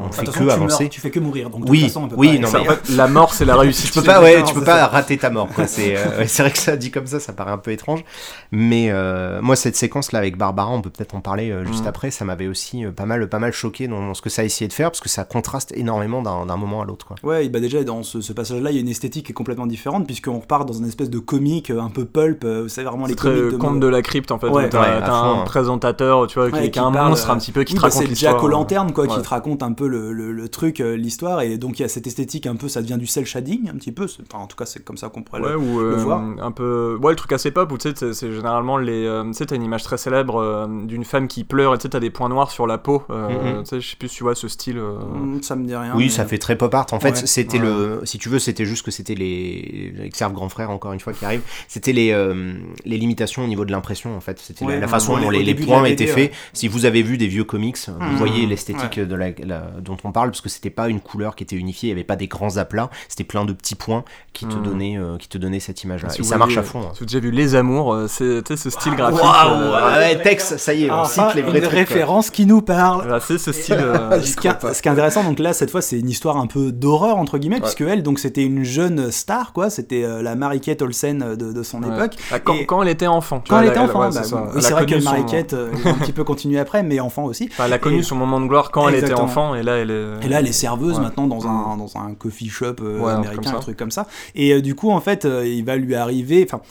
On, on fait façon, que tu meurs, avancer. tu fais que mourir, donc de Oui, toute façon, on peut oui, pas- non, Ça, mais- en fait, <laughs> la mort, c'est la <laughs> réussite. Tu peux pas, ouais, tu c'est peux pas rater ta mort. C'est euh, <laughs> vrai que ça dit comme ça, ça paraît un peu étrange. Mais euh, moi, cette séquence là avec Barbara, on peut peut-être en parler euh, juste Mhm. après. Ça m'avait aussi euh, pas mal, pas mal choqué dans, dans ce que ça a essayé de faire, parce que ça contraste énormément d'un moment à l'autre. quoi. Ouais, bah déjà dans ce, ce passage-là, il y a une esthétique qui est complètement différente puisqu'on repart dans une espèce de comique euh, un peu pulp, euh, vous savez vraiment les C'est très comiques de conte de la crypte en fait. Ouais. T'as Ouais, un présentateur, tu vois, qui est qui un parle, monstre euh, un petit peu qui oui, te bah, raconte c'est l'histoire. Jack O'Lantern quoi, qui te raconte un peu le, le- le truc, euh, l'histoire, et donc il y a cette esthétique un peu, ça devient du cel shading un petit peu, c'est- enfin, en tout cas c'est comme ça qu'on pourrait Ouais, le... ou le euh, voir. un peu. Ouais, le truc assez pop où tu sais, c'est- c'est généralement les. euh, tu sais, t'as une image très célèbre euh, d'une femme qui pleure et tu sais, t'as des points noirs sur la peau. euh, Mhm. Tu sais, je sais plus si tu vois ce style. euh, Mm, Ça me dit rien. Oui, ça fait très pop art. En fait, Ouais. c'était Ouais. le, si tu veux, c'était juste que c'était les, les serve grand frère encore une fois qui arrive. C'était les, euh, les limitations au niveau de l'impression en fait. C'était la- Ouais, la, ouais, façon ouais, dont les, points étaient faits. Si vous avez vu des vieux comics, vous Mhm. voyez l'esthétique de la, la- dont on parle parce que c'était pas une couleur qui était unifiée. Il y avait pas des grands aplats. C'était plein de petits points qui te Mhm. donnaient, euh, qui te donnaient cette image-là. si Et vous ça marche à fond. hein. Si vous avez déjà vu Les Amours, euh, c'est ce style graphique. Waouh, euh, ouais, Tex, ça y est, on Enfin, cite les vrais une trucs. quoi. référence qui nous parle. voilà, c'est ce style. <laughs> ce, qui est, ce qui est intéressant, donc là, cette fois, c'est une histoire un peu d'horreur, entre guillemets, Ouais. puisque elle, donc, c'était une jeune star, quoi, c'était euh, la Marie-Kate Olsen de, de son ouais. époque. Ah, quand, Et- quand elle était enfant. tu Quand vois, elle était a- enfant, ouais, bah, c'est oui, a vrai que connu son- Marie-Kate euh, un petit peu continué après, mais enfant aussi. Enfin, elle a connu Et- son moment de gloire quand elle était enfant, et là, elle est. Et là, elle est serveuse Ouais. maintenant dans un, dans un coffee shop euh, américain, un truc comme ça. Et euh, du coup, en fait, euh, il va lui arriver. Enfin,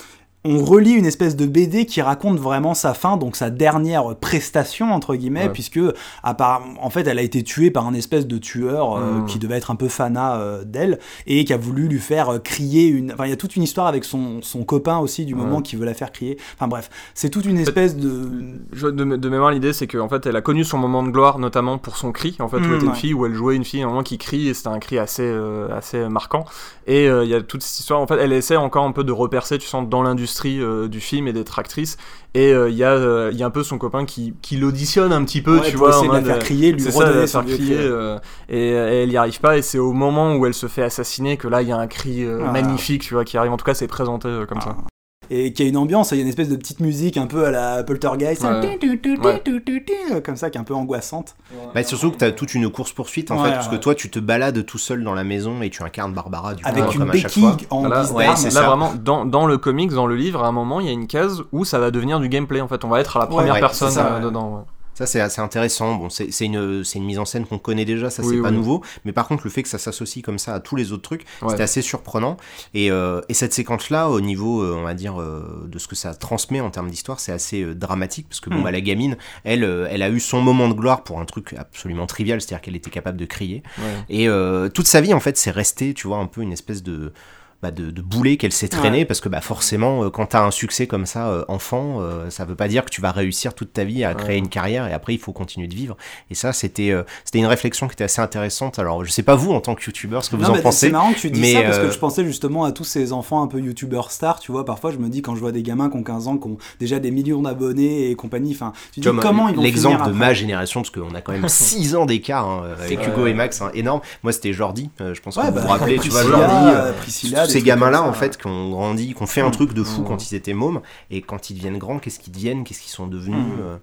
on relit une espèce de BD qui raconte vraiment sa fin, donc sa dernière prestation entre guillemets, Ouais. puisque à part, en fait, elle a été tuée par un espèce de tueur euh, Mm. qui devait être un peu fanat euh, d'elle et qui a voulu lui faire euh, crier une. Enfin, il y a toute une histoire avec son, son copain aussi du Ouais. moment qui veut la faire crier. Enfin bref, c'est toute une espèce de. Je- de, de mémoire, l'idée c'est qu'en fait, elle a connu son moment de gloire, notamment pour son cri. En fait, où elle était une fille, où elle jouait une fille, à un moment qui crie, et c'était un cri assez, assez marquant. Et il y a toute cette histoire. En fait, elle essaie encore un peu de repercer, tu sens, dans l'industrie euh, du film et d'être actrice. Et euh, il y, a, euh, y a un peu son copain qui, qui l'auditionne un petit peu, Ouais, tu vois. essayer en de la faire crier, lui ça, de la faire crier, cri. et, et elle n'y arrive pas. Et c'est au moment où elle se fait assassiner que là, il y a un cri Ah. magnifique, tu vois, qui arrive. En tout cas, c'est présenté comme ça. Et qui a une ambiance, il y a une espèce de petite musique un peu à la Poltergeist, hein, Ouais. tu, tu, tu, tu, tu, tu, comme ça, qui est un peu angoissante. Bah, surtout que t'as toute une course poursuite en Ouais, fait, parce que toi tu te balades tout seul dans la maison et tu incarnes Barbara du coup, Avec hein, une comme à chaque béquille fois. en c'est Là ça. vraiment, dans, dans le comics, dans le livre, à un moment, il y a une case où ça va devenir du gameplay. En fait, on va être à la première ouais, personne ça, euh, ouais. dedans. Ça c'est assez intéressant. Bon, c'est une, mise en scène qu'on connaît déjà, ça Oui, c'est pas oui. nouveau. Mais par contre, le fait que ça s'associe comme ça à tous les autres trucs, Ouais. c'était assez surprenant. Et, euh, et cette séquence-là, au niveau, euh, on va dire, euh, de ce que ça transmet en termes d'histoire, c'est assez dramatique parce que bon, Mm. bah, la gamine, elle, elle a eu son moment de gloire pour un truc absolument trivial, c'est-à-dire qu'elle était capable de crier. Ouais. Et toute sa vie, en fait, c'est resté, tu vois, un peu une espèce de bah, de, de boulet qu'elle s'est traînée Ouais. parce que bah forcément euh, quand t'as un succès comme ça euh, enfant euh, ça veut pas dire que tu vas réussir toute ta vie à créer Ouais. une carrière et après il faut continuer de vivre et ça c'était euh, c'était une réflexion qui était assez intéressante alors je sais pas vous en tant que youtubeur ce que vous en pensez C'est marrant que tu dis mais, ça parce que euh, je pensais justement à tous ces enfants un peu youtubeurs stars, tu vois. Parfois, je me dis quand je vois des gamins qui ont 15 ans, qui ont déjà des millions d'abonnés et compagnie, enfin, tu dis tu vois, comment ils vont l'exemple de après ma génération parce qu'on a quand même <laughs> 6 ans d'écart hein, avec Ouais. Hugo et Max hein, énorme moi c'était Jordi euh, je pense que Ouais, vous vous bah, rappelez tu vois Jordi euh, euh, Priscilla, ces trucs gamins là comme en fait qui ont grandi qui ont fait un Mm. truc de fou Mm. quand ils étaient mômes et quand ils deviennent grands qu'est-ce qu'ils deviennent qu'est-ce qu'ils sont devenus Mm. euh,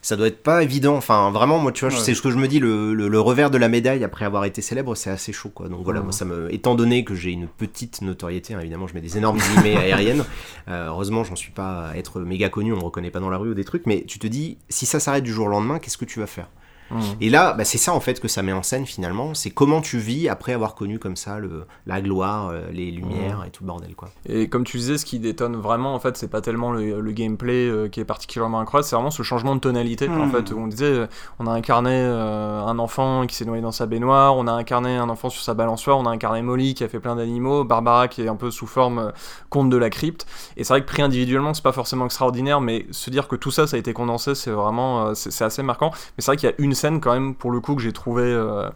ça doit être pas évident enfin vraiment moi tu vois Ouais. c'est ce que je me dis le, le- le revers de la médaille après avoir été célèbre c'est assez chaud quoi donc voilà moi ça me étant donné que j'ai une petite notoriété hein, évidemment je mets des énormes guillemets <laughs> aériennes euh, heureusement j'en suis pas à être méga connu on me reconnaît pas dans la rue ou des trucs mais tu te dis si ça s'arrête du jour au lendemain qu'est-ce que tu vas faire? Mmh. et là, bah, c'est ça en fait que ça met en scène finalement. C'est comment tu vis après avoir connu comme ça le, la gloire, euh, les lumières et tout le bordel quoi. Et comme tu disais, ce qui détonne vraiment, en fait, c'est pas tellement le, le gameplay euh, qui est particulièrement incroyable, c'est vraiment ce changement de tonalité. En fait, où on disait, euh, on a incarné euh, un enfant qui s'est noyé dans sa baignoire, on a incarné un enfant sur sa balançoire, on a incarné Molly qui a fait plein d'animaux, Barbara qui est un peu sous forme euh, conte de la crypte. Et c'est vrai que pris individuellement, c'est pas forcément extraordinaire, mais se dire que tout ça, ça a été condensé, c'est vraiment, c'est assez marquant. Mais c'est vrai qu'il y a une scène quand même, pour le coup, que j'ai trouvé euh,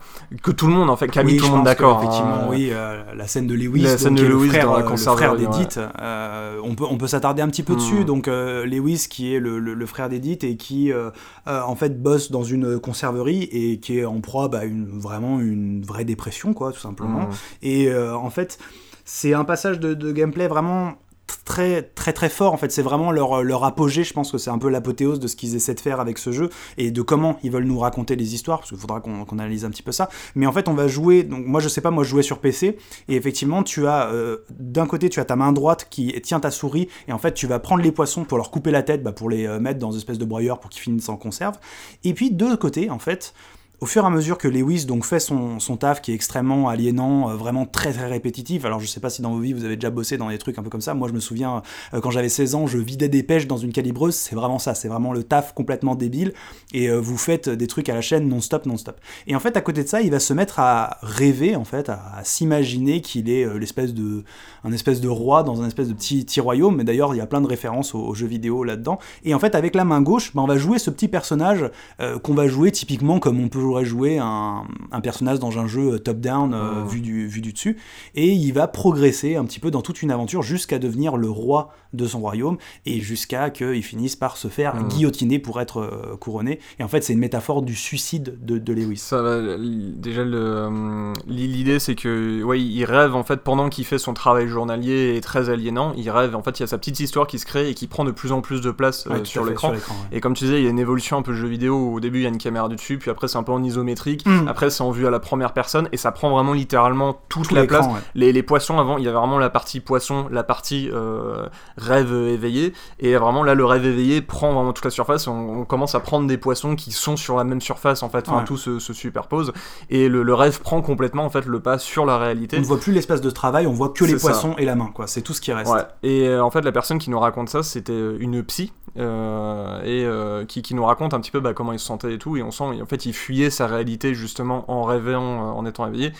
que tout le monde, en fait, qui a mis Oui, tout le monde d'accord. Effectivement, hein. oui, euh, la scène de Lewis, La donc, scène de le Lewis frère, dans la euh, le conserverie, frère d'Edith. euh, on peut on peut s'attarder un petit peu Hmm. dessus. Donc euh, Lewis, qui est le, le- le frère d'Edith et qui en fait bosse dans une conserverie et qui est en proie à une vraiment une vraie dépression, quoi, tout simplement. Mmh. Et en fait, c'est un passage de, de gameplay vraiment très très très fort en fait. C'est vraiment leur, leur apogée. Je pense que c'est un peu l'apothéose de ce qu'ils essaient de faire avec ce jeu et de comment ils veulent nous raconter les histoires parce qu'il faudra qu'on qu'on analyse un petit peu ça. Mais en fait on va jouer donc moi je sais pas moi je jouais sur PC et effectivement tu as euh, d'un côté tu as ta main droite qui tient ta souris et en fait tu vas prendre les poissons pour leur couper la tête bah, pour les euh, mettre dans une espèce de broyeur pour qu'ils finissent en conserve. Et puis de l'autre côté en fait au fur et à mesure que Lewis donc fait son, son taf qui est extrêmement aliénant, euh, vraiment très très répétitif, alors je sais pas si dans vos vies vous avez déjà bossé dans des trucs un peu comme ça, moi je me souviens euh, quand j'avais 16 ans je vidais des pêches dans une calibreuse, c'est vraiment ça, c'est vraiment le taf complètement débile. Et euh, vous faites des trucs à la chaîne non-stop non-stop. Et en fait à côté de ça il va se mettre à rêver en fait, à, s'imaginer qu'il est l'espèce de, un espèce de roi dans un espèce de petit, petit royaume, mais d'ailleurs il y a plein de références aux, jeux vidéo là-dedans, et en fait avec la main gauche bah, on va jouer ce petit personnage qu'on va jouer typiquement comme on pourrait jouer un, un personnage dans un jeu top-down euh, Oh. vu, du, vu du dessus, et il va progresser un petit peu dans toute une aventure jusqu'à devenir le roi de son royaume, et jusqu'à qu'il finisse par se faire Mm. guillotiner pour être euh, couronné. Et en fait c'est une métaphore du suicide de, de Lewis. Ça déjà euh, l'idée c'est que ouais, il rêve en fait pendant qu'il fait son travail journalier et très aliénant, il rêve en fait il y a sa petite histoire qui se crée et qui prend de plus en plus de place euh, Ouais, sur l'écran. ouais. Et comme tu disais, il y a une évolution un peu jeu vidéo où au début il y a une caméra du dessus, puis après c'est un peu en isométrique, Mm. après c'est en vue à la première personne et ça prend vraiment littéralement toute Tout la place. ouais. Les, les poissons avant, il y avait vraiment la partie poisson, la partie euh, rêve éveillé, et vraiment là le rêve éveillé prend vraiment toute la surface. On, on commence à prendre des poissons qui sont sur la même surface en fait, enfin Ouais. tout se, se superpose, et le, le rêve prend complètement en fait le pas sur la réalité. On ne voit plus l'espace de travail, on voit que les ça. poissons et la main, quoi. C'est tout ce qui reste. Ouais. Et euh, en fait, la personne qui nous raconte ça, c'était une psy, euh, et euh, qui, qui nous raconte un petit peu bah, comment il se sentait et tout. Et on sent, en fait, il fuyait sa réalité justement en rêvant, euh, en étant éveillé.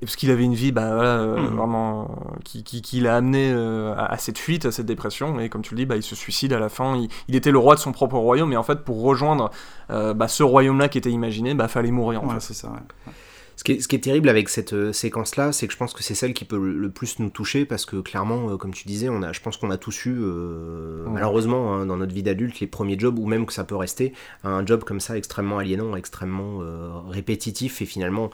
Et parce qu'il avait une vie, bah voilà, Mhm. vraiment, qui, qui, qui l'a amené à, à cette fuite, à cette dépression. Et comme tu le dis, bah, il se suicide à la fin. Il, il était le roi de son propre royaume, mais en fait, pour rejoindre bah, ce royaume-là qui était imaginé, bah fallait mourir. En Ouais, fait. c'est ça. ouais. Ce qui, est, ce qui est terrible avec cette euh, séquence-là, c'est que je pense que c'est celle qui peut le, plus nous toucher parce que clairement, euh, comme tu disais, on a, je pense qu'on a tous eu, euh, Ouais. malheureusement, hein, dans notre vie d'adulte, les premiers jobs ou même que ça peut rester, un job comme ça extrêmement aliénant, extrêmement euh, répétitif et finalement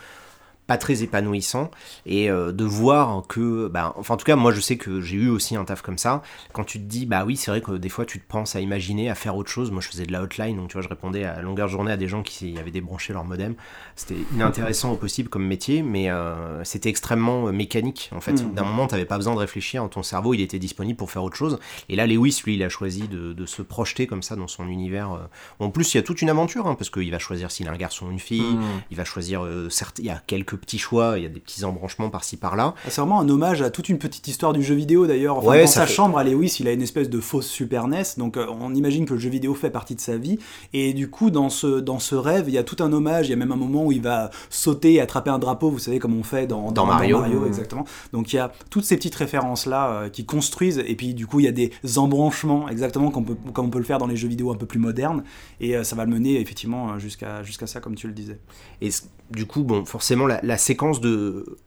pas très épanouissant et euh, de voir que bah, enfin en tout cas moi je sais que j'ai eu aussi un taf comme ça. Quand tu te dis bah oui c'est vrai que des fois tu te penses à imaginer à faire autre chose. Moi je faisais de la hotline donc tu vois je répondais à longueur de journée à des gens qui avaient débranché leur modem. C'était inintéressant au possible comme métier mais euh, c'était extrêmement euh, mécanique en fait. Mhm. d'un moment t'avais pas besoin de réfléchir ton cerveau il était disponible pour faire autre chose. Et là Lewis lui il a choisi de, de se projeter comme ça dans son univers en plus il y a toute une aventure hein, parce qu'il va choisir s'il a un garçon ou une fille. Mm. il va choisir euh, certes il y a quelques petits choix il y a des petits embranchements par-ci par-là C'est vraiment un hommage à toute une petite histoire du jeu vidéo d'ailleurs. Enfin, Ouais, dans sa fait- chambre à Lewis, il a une espèce de fausse Super NES, donc euh, on imagine que le jeu vidéo fait partie de sa vie. Et du coup, dans ce, dans ce rêve, il y a tout un hommage. Il y a même un moment où il va sauter et attraper un drapeau, vous savez, comme on fait dans, Dans Mario. Mmh. exactement. Donc il y a toutes ces petites références-là euh, qui construisent. Et puis du coup, il y a des embranchements, exactement comme on peut, comme on peut le faire dans les jeux vidéo un peu plus modernes. Et euh, ça va le mener effectivement jusqu'à jusqu'à ça, comme tu le disais. Et du coup, bon, forcément, la, la séquence de.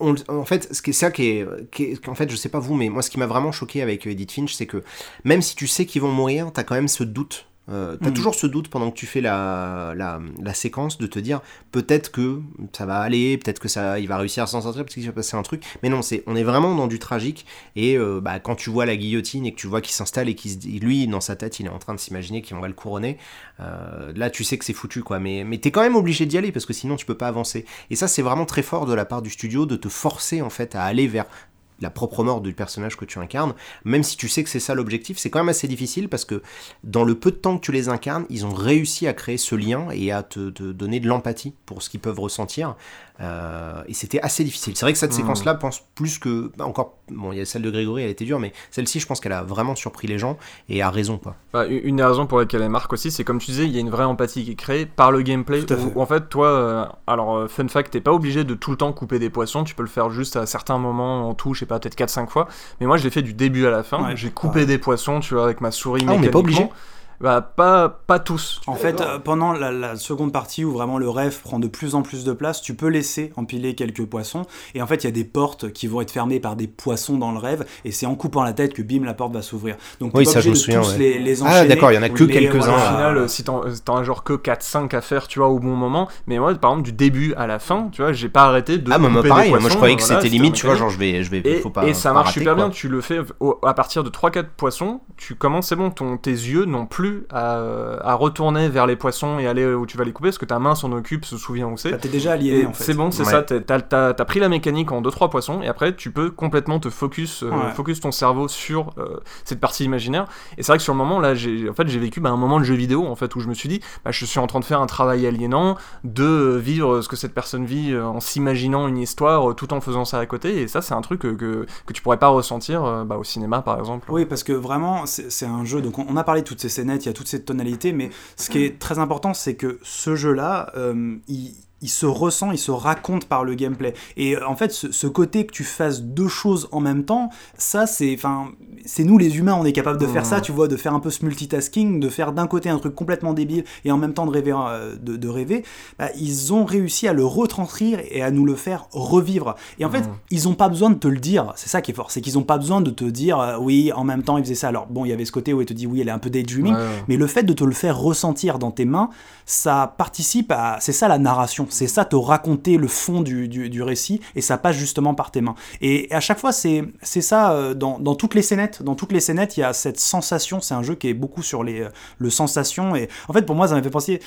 en fait, ce qui est ça qui est, qu'en fait, je sais pas vous, mais moi, ce qui m'a vraiment choqué avec Edith Finch, c'est que même si tu sais qu'ils vont mourir, t'as quand même ce doute. Euh, t'as Mhm. toujours ce doute pendant que tu fais la, la, la séquence de te dire peut-être que ça va aller, peut-être que ça, il va réussir à s'en sortir parce qu'il va passer un truc. Mais non, c'est, on est vraiment dans du tragique. Et euh, bah, quand tu vois la guillotine et que tu vois qu'il s'installe et qu'il lui, dans sa tête, il est en train de s'imaginer qu'on va le couronner. euh, là, tu sais que c'est foutu, quoi. Mais, mais t'es quand même obligé d'y aller parce que sinon, tu peux pas avancer. Et ça, c'est vraiment très fort de la part du studio de te forcer en fait à aller vers la propre mort du personnage que tu incarnes, même si tu sais que c'est ça l'objectif, c'est quand même assez difficile parce que dans le peu de temps que tu les incarnes, ils ont réussi à créer ce lien et à te, donner de l'empathie pour ce qu'ils peuvent ressentir. Euh, et c'était assez difficile. C'est vrai que cette Mhm. séquence-là pense plus que bah, encore. Bon, il y a celle de Grégory, elle était dure, mais celle-ci, je pense qu'elle a vraiment surpris les gens et a raison, quoi. Bah, une des raisons pour lesquelles elle marque aussi, c'est comme tu disais, il y a une vraie empathie qui est créée par le gameplay. Tout à où- fait. où, en fait, toi, euh, alors, euh, fun fact, t'es pas obligé de tout le temps couper des poissons, tu peux le faire juste à certains moments en tout, je sais pas, peut-être 4-5 fois. Mais moi, je l'ai fait du début à la fin. Ouais, J'ai coupé des poissons, tu vois, avec ma souris Ah, on n'est pas obligé. Bah, pas, pas tous. En fait, euh, pendant la, la seconde partie où vraiment le rêve prend de plus en plus de place, tu peux laisser empiler quelques poissons. Et en fait, il y a des portes qui vont être fermées par des poissons dans le rêve. Et c'est en coupant la tête que bim, la porte va s'ouvrir. Donc, Oui, pas ça, je me de souviens, tous ouais. les, les Ah, d'accord, il y en a que quelques-uns. Au voilà. final, euh, si t'en as genre que 4-5 à faire, tu vois, au bon moment. Mais moi, par exemple, du début à la fin, tu vois, j'ai pas arrêté de. Ah, mais moi, couper pareil, moi je croyais que voilà, c'était limite, tu vois, genre je vais, je vais, Et, faut pas. et ça marche rater, super quoi. bien, tu le fais au- à partir de 3-4 poissons, tu commences, c'est bon, ton, tes yeux n'ont plus à, à retourner vers les poissons et aller où tu vas les couper, parce que ta main s'en occupe, se souvient où c'est. Bah, T'es déjà aliéné en fait. C'est bon, c'est Ouais. ça, t'as- t'as t'as- t'as pris la mécanique en 2-3 poissons, et après tu peux complètement te focus, euh, Ouais. focus ton cerveau sur euh, cette partie imaginaire. Et c'est vrai que sur le moment, là, j'ai en fait, j'ai vécu bah, un moment de jeu vidéo, en fait, où je me suis dit, bah, je suis en train de faire un travail aliénant, de vivre ce que cette personne vit euh, en s'imaginant une histoire, tout en faisant ça à côté, et ça, c'est un truc que, que, que tu pourrais pas ressentir bah, au cinéma, par exemple. Oui, parce que vraiment, c'est c'est un jeu. Donc, on, on a parlé de toutes ces il y a toutes ces tonalités, mais ce qui est très important, c'est que ce jeu-là, euh, il, il se ressent, il se raconte par le gameplay. Et euh, en fait, ce, ce côté que tu fasses deux choses en même temps, ça, c'est, enfin, c'est nous les humains, on est capable de faire ça, tu vois, de faire un peu ce multitasking, de faire d'un côté un truc complètement débile et en même temps de rêver, euh, de, de rêver. Bah, ils ont réussi à le retranscrire et à nous le faire revivre. Et en fait, Mhm. ils ont pas besoin de te le dire. C'est ça qui est fort, c'est qu'ils ont pas besoin de te dire, euh, oui, en même temps, il faisait ça. Alors bon, il y avait ce côté où il te dit, oui, elle est un peu daydreaming. Ouais. Mais le fait de te le faire ressentir dans tes mains, ça participe à. C'est ça la narration. C'est ça te raconter le fond du, récit et ça passe justement par tes mains. Et à chaque fois, c'est ça euh, dans, toutes les scénettes. Dans toutes les scénettes, il y a cette sensation. C'est un jeu qui est beaucoup sur les, euh, le sensation. Et en fait, pour moi, ça m'a fait penser.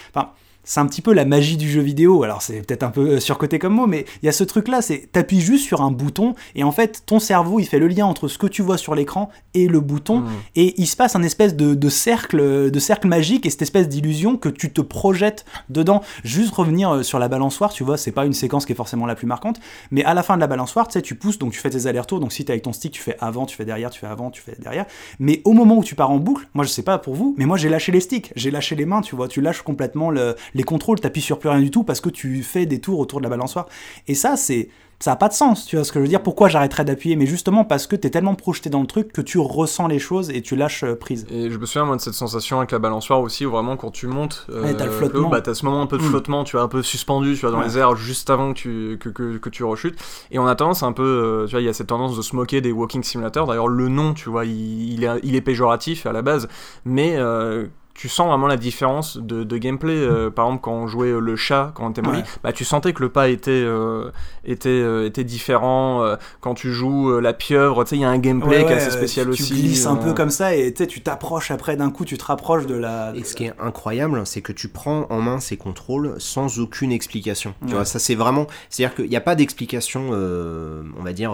C'est un petit peu la magie du jeu vidéo. Alors c'est peut-être un peu euh, surcoté comme mot, mais il y a ce truc-là, c'est t'appuies juste sur un bouton et en fait ton cerveau il fait le lien entre ce que tu vois sur l'écran et le bouton Mhm. et il se passe un espèce de, de cercle, de cercle magique et cette espèce d'illusion que tu te projettes dedans. Juste revenir euh, sur la balançoire, tu vois, c'est pas une séquence qui est forcément la plus marquante, mais à la fin de la balançoire, tu sais, tu pousses, donc tu fais tes allers-retours. Donc si t'es avec ton stick, tu fais avant, tu fais derrière, tu fais avant, tu fais derrière. Mais au moment où tu pars en boucle, moi je sais pas pour vous, mais moi j'ai lâché les sticks, j'ai lâché les mains, tu vois, tu lâches complètement le- les contrôles, t'appuies sur plus rien du tout parce que tu fais des tours autour de la balançoire. Et ça, c'est ça a pas de sens, tu vois ce que je veux dire? Pourquoi j'arrêterais d'appuyer? Mais justement parce que t'es tellement projeté dans le truc que tu ressens les choses et tu lâches euh, prise. Et je me souviens moi de cette sensation avec la balançoire aussi où vraiment quand tu montes euh, Ouais, t'as le plus flottement. bah, t'as ce moment un peu de Mm. flottement tu vois un peu suspendu tu vois dans Ouais. les airs juste avant que tu que, que, que tu rechutes et on a tendance un peu euh, tu vois il y a cette tendance de se moquer des walking simulators d'ailleurs le nom tu vois il, il est il est péjoratif à la base mais euh, tu sens vraiment la différence de, de gameplay. Euh, par exemple, quand on jouait euh, le chat, quand on était Molly, Ouais. bah, tu sentais que le pas était, euh, était, euh, était différent. euh, quand tu joues euh, la pieuvre, tu sais, il y a un gameplay Ouais, qui est assez spécial tu, aussi. Tu glisses un peu comme ça et tu sais, tu t'approches après d'un coup, tu te rapproches de la. Et ce qui est incroyable, c'est que tu prends en main ces contrôles sans aucune explication. Tu vois, ça c'est vraiment. C'est-à-dire qu'il n'y a pas d'explication, euh, on va dire.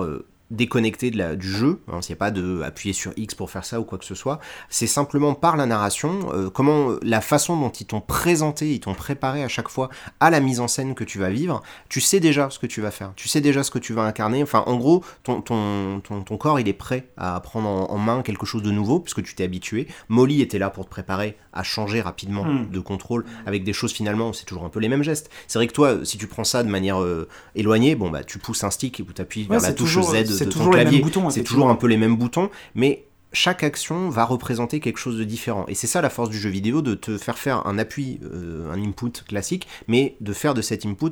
Déconnectée de la, du jeu, hein, il n'y a pas de appuyer sur X pour faire ça ou quoi que ce soit, c'est simplement par la narration, euh, comment euh, la façon dont ils t'ont présenté, ils t'ont préparé à chaque fois à la mise en scène que tu vas vivre, tu sais déjà ce que tu vas faire, tu sais déjà ce que tu vas incarner, enfin en gros, ton, ton, ton, ton corps il est prêt à prendre en, en main quelque chose de nouveau, puisque tu t'es habitué, Molly était là pour te préparer à changer rapidement Mm. de contrôle avec des choses finalement, c'est toujours un peu les mêmes gestes. C'est vrai que toi, si tu prends ça de manière euh, éloignée, bon bah tu pousses un stick ou tu appuies Ouais, vers la touche toujours- Z c'est de ton clavier, toujours un peu les mêmes boutons, mais chaque action va représenter quelque chose de différent. Et c'est ça la force du jeu vidéo, de te faire faire un appui, euh, un input classique, mais de faire de cet input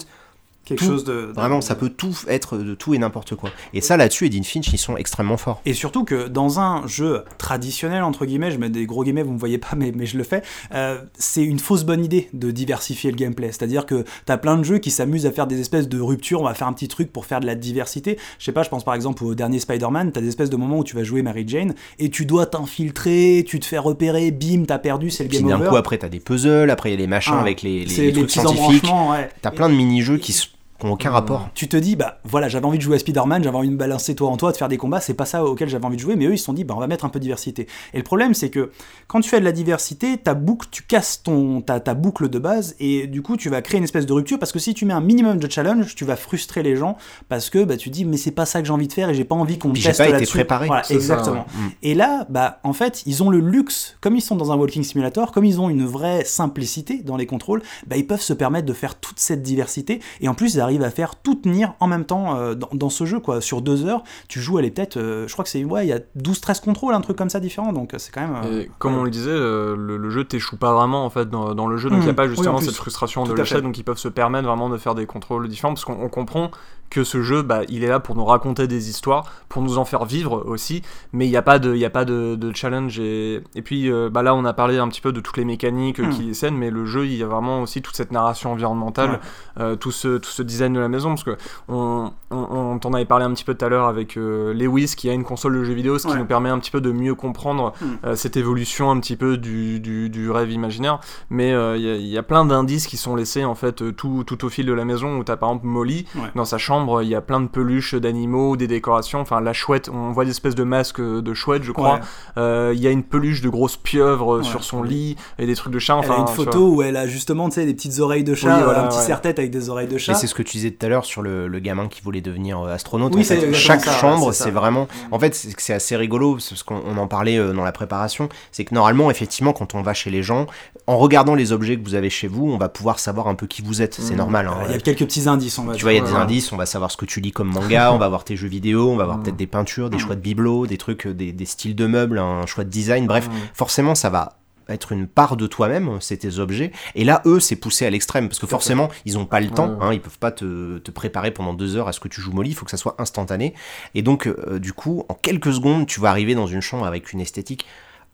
quelque tout, chose de. Vraiment, ça peut tout être de tout et n'importe quoi. Et ça, là-dessus, Edith Finch, ils sont extrêmement forts. Et surtout que dans un jeu traditionnel, entre guillemets, je mets des gros guillemets, vous me voyez pas, <laughs> mais, mais je le fais, euh, c'est une fausse bonne idée de diversifier le gameplay. C'est-à-dire que t'as plein de jeux qui s'amusent à faire des espèces de ruptures, on va faire un petit truc pour faire de la diversité. Je sais pas, je pense par exemple au dernier Spider-Man, t'as des espèces de moments où tu vas jouer Mary Jane et tu dois t'infiltrer, tu te fais repérer, bim, t'as perdu, c'est le game d'un over. coup, après, t'as des puzzles, après, il y a les machins Ah, avec les, les, les trucs scientifiques. ouais. T'as plein de mini-jeux qui s- qui ont aucun rapport. Tu te dis, bah voilà, j'avais envie de jouer à Spider-Man, j'avais envie de me balancer toi en toi, de faire des combats, c'est pas ça auquel j'avais envie de jouer, mais eux ils se sont dit, bah on va mettre un peu de diversité. Et le problème c'est que quand tu fais de la diversité, ta boucle, tu casses ton, ta, ta boucle de base, et du coup tu vas créer une espèce de rupture, parce que si tu mets un minimum de challenge, tu vas frustrer les gens, parce que bah, tu dis, mais c'est pas ça que j'ai envie de faire, et j'ai pas envie qu'on me teste pas été là-dessus. préparé. Voilà, ça, exactement. Mm. Et là, bah, en fait, ils ont le luxe, comme ils sont dans un walking simulator, comme ils ont une vraie simplicité dans les contrôles, bah, ils peuvent se permettre de faire toute cette diversité. Et en plus, ils arrivent à faire tout tenir en même temps euh, dans, dans ce jeu. Quoi. Sur deux heures, tu joues, elle est peut-être, euh, je crois que c'est, ouais, il y a 12-13 contrôles, un truc comme ça différent. Donc euh, c'est quand même. Et comme on le disait, le, le jeu t'échoue pas vraiment en fait dans, dans le jeu, donc il n'y a pas Oui, justement cette frustration de Tout l'achat, donc ils peuvent se permettre vraiment de faire des contrôles différents parce qu'on on comprend que ce jeu, bah, il est là pour nous raconter des histoires, pour nous en faire vivre aussi, mais il n'y a pas de, y a pas de, de challenge et, et puis euh, bah là on a parlé un petit peu de toutes les mécaniques euh, Mm. qui scènent, mais le jeu il y a vraiment aussi toute cette narration environnementale, euh, tout ce tout ce design de la maison parce que on, on, on t'en avait parlé un petit peu tout à l'heure avec euh, Lewis qui a une console de jeux vidéo, ce qui Ouais. nous permet un petit peu de mieux comprendre Mm. euh, cette évolution un petit peu du, du, du rêve imaginaire. Mais il y, a- il y a plein d'indices qui sont laissés en fait tout, tout au fil de la maison où t'as par exemple Molly Ouais. dans sa chambre, il y a plein de peluches d'animaux, des décorations. Enfin la chouette, on voit des espèces de masques de chouette, je crois. Ouais. Euh, Il y a une peluche de grosse pieuvre euh, Ouais. sur son lit et des trucs de chat. Elle Enfin a une photo où elle a justement tu sais, des petites oreilles de chat, Oui, voilà, un petit ouais. serre-tête avec des oreilles de chat. Et c'est ce que tu disais tout à l'heure sur le, le gamin qui voulait devenir euh, astronaute. Oui, En fait, chaque ça, chambre, c'est vraiment. En fait, c'est assez rigolo parce qu'on on en parlait euh, dans la préparation. C'est que normalement, effectivement, quand on va chez les gens, en regardant les objets que vous avez chez vous, on va pouvoir savoir un peu qui vous êtes. C'est Mm. normal. hein. Il y a quelques petits indices, on va Tu dire. vois, il y a des indices, on va savoir ce que tu lis comme manga, <laughs> on va voir tes jeux vidéo, on va voir Mm. peut-être des peintures, des Mm. choix de bibelots, des trucs, euh, des, des styles de meubles, un choix de design. Bref, Mm. forcément, ça va être une part de toi-même, c'est tes objets. Et là, eux, c'est poussé à l'extrême parce que forcément, ils ont pas le temps. Hein, ils peuvent pas te, te préparer pendant deux heures à ce que tu joues Molly. Il faut que ça soit instantané. Et donc, euh, du coup, en quelques secondes, tu vas arriver dans une chambre avec une esthétique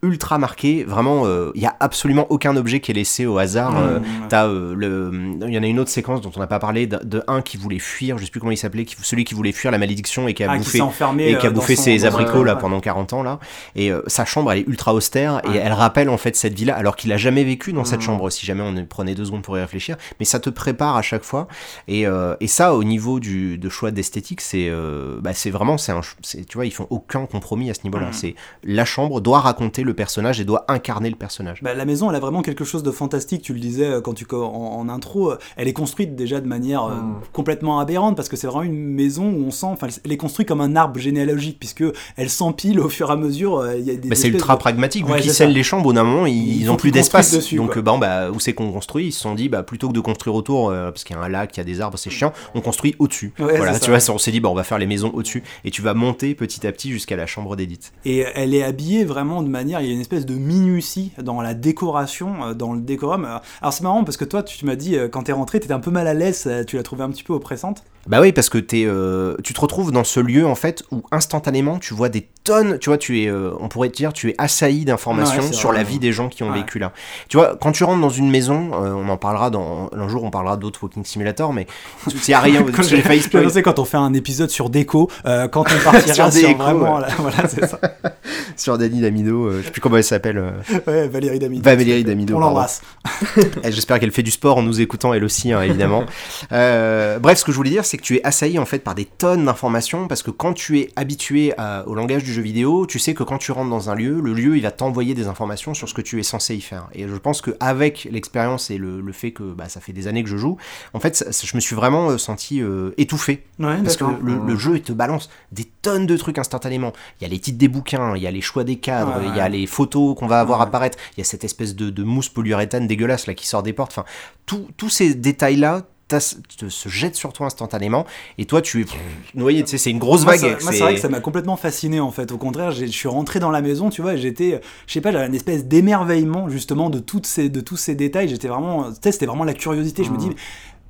ultra marquée. Vraiment, euh, il y a absolument aucun objet qui est laissé au hasard. Euh, Mm. Euh, le, il y en a une autre séquence dont on n'a pas parlé de, de un qui voulait fuir, je sais plus comment il s'appelait, celui qui voulait fuir la malédiction et qui a Ah, bouffé et qui a euh, bouffé son- ses abricots là ouais. pendant 40 ans là. Et euh, sa chambre elle est ultra austère et elle rappelle en fait cette vie-là alors qu'il a jamais vécu dans cette Mhm. chambre si jamais on prenait deux secondes pour y réfléchir. Mais ça te prépare à chaque fois et, euh, et ça au niveau du de choix d'esthétique c'est euh, bah, c'est vraiment c'est un tu vois ils font aucun compromis à ce niveau-là. Mhm. C'est la chambre doit raconter le personnage et doit incarner le personnage. Bah, la maison, elle a vraiment quelque chose de fantastique. Tu le disais euh, quand tu en, en intro, euh, elle est construite déjà de manière euh, Mm. complètement aberrante parce que c'est vraiment une maison où on sent, enfin, elle est construite comme un arbre généalogique puisque elle s'empile au fur et à mesure. euh, Il y a des Bah, c'est ultra de- pragmatique, vu Ouais, qu'ils scellent les chambres, au d'un moment, ils, Il ils faut ont plus d'espace. dessus, Donc, bah, où c'est qu'on construit Ils se sont dit, bah, plutôt que de construire autour, euh, parce qu'il y a un lac, il y a des arbres, c'est chiant, on construit au-dessus. Ouais, voilà, c'est tu ça. vois, on s'est dit, bah, on va faire les maisons au-dessus, et tu vas monter petit à petit jusqu'à la chambre d'Edith. Et elle est habillée vraiment de manière, il y a une espèce de minutie dans la décoration, euh, dans le décorum. Euh, Alors c'est marrant parce que toi, tu m'as dit, euh, quand t'es rentré, t'étais un peu mal à l'aise, tu l'as trouvé un petit peu oppressante. Bah oui, parce que t'es, euh, tu te retrouves dans ce lieu en fait où instantanément tu vois des tonnes, tu vois, tu es, euh, on pourrait te dire, tu es assailli d'informations Ouais, c'est sur vrai, la ouais. vie des gens qui ont Ouais. vécu là. Tu vois, quand tu rentres dans une maison, euh, on en parlera dans un jour, on parlera d'autres Walking Simulator, mais y a rien. <laughs> Quand j'ai failli spoiler. <laughs> quand on fait un épisode sur Déco, euh, quand on partira <laughs> Sur sur, Déco, vraiment, voilà, c'est ça. sur Dani Damido, je sais plus comment elle s'appelle. Ouais, Valérie Damido. Valérie Damido, On l'embrasse. Et J'espère qu'elle fait du sport en nous écoutant elle aussi, hein, évidemment. Bref, ce que je voulais dire, c'est que tu es assailli en fait par des tonnes d'informations parce que quand tu es habitué à- au langage du jeu vidéo, tu sais que quand tu rentres dans un lieu, le lieu il va t'envoyer des informations sur ce que tu es censé y faire. Et je pense qu'avec l'expérience et le, le fait que bah, ça fait des années que je joue, en fait, ça- ça- je me suis vraiment euh, senti euh, étouffé Ouais, parce que le, le jeu il te balance des tonnes de trucs instantanément. Il y a les titres des bouquins, il y a les choix des cadres, Ouais, il y a les photos qu'on va avoir Ouais. apparaître, il y a cette espèce de, de mousse polyuréthane dégueulasse là qui sort des portes. Enfin, tout- tous ces détails là se jettent sur toi instantanément et toi tu es noyé. Tu sais, c'est une grosse vague. Moi, c'est vrai que ça m'a complètement fasciné en fait. Au contraire, j'ai- je suis rentré dans la maison, tu vois, j'étais, je sais pas, j'avais une espèce d'émerveillement justement de toutes ces, de tous ces détails. J'étais vraiment, c'était vraiment la curiosité. Je me dis.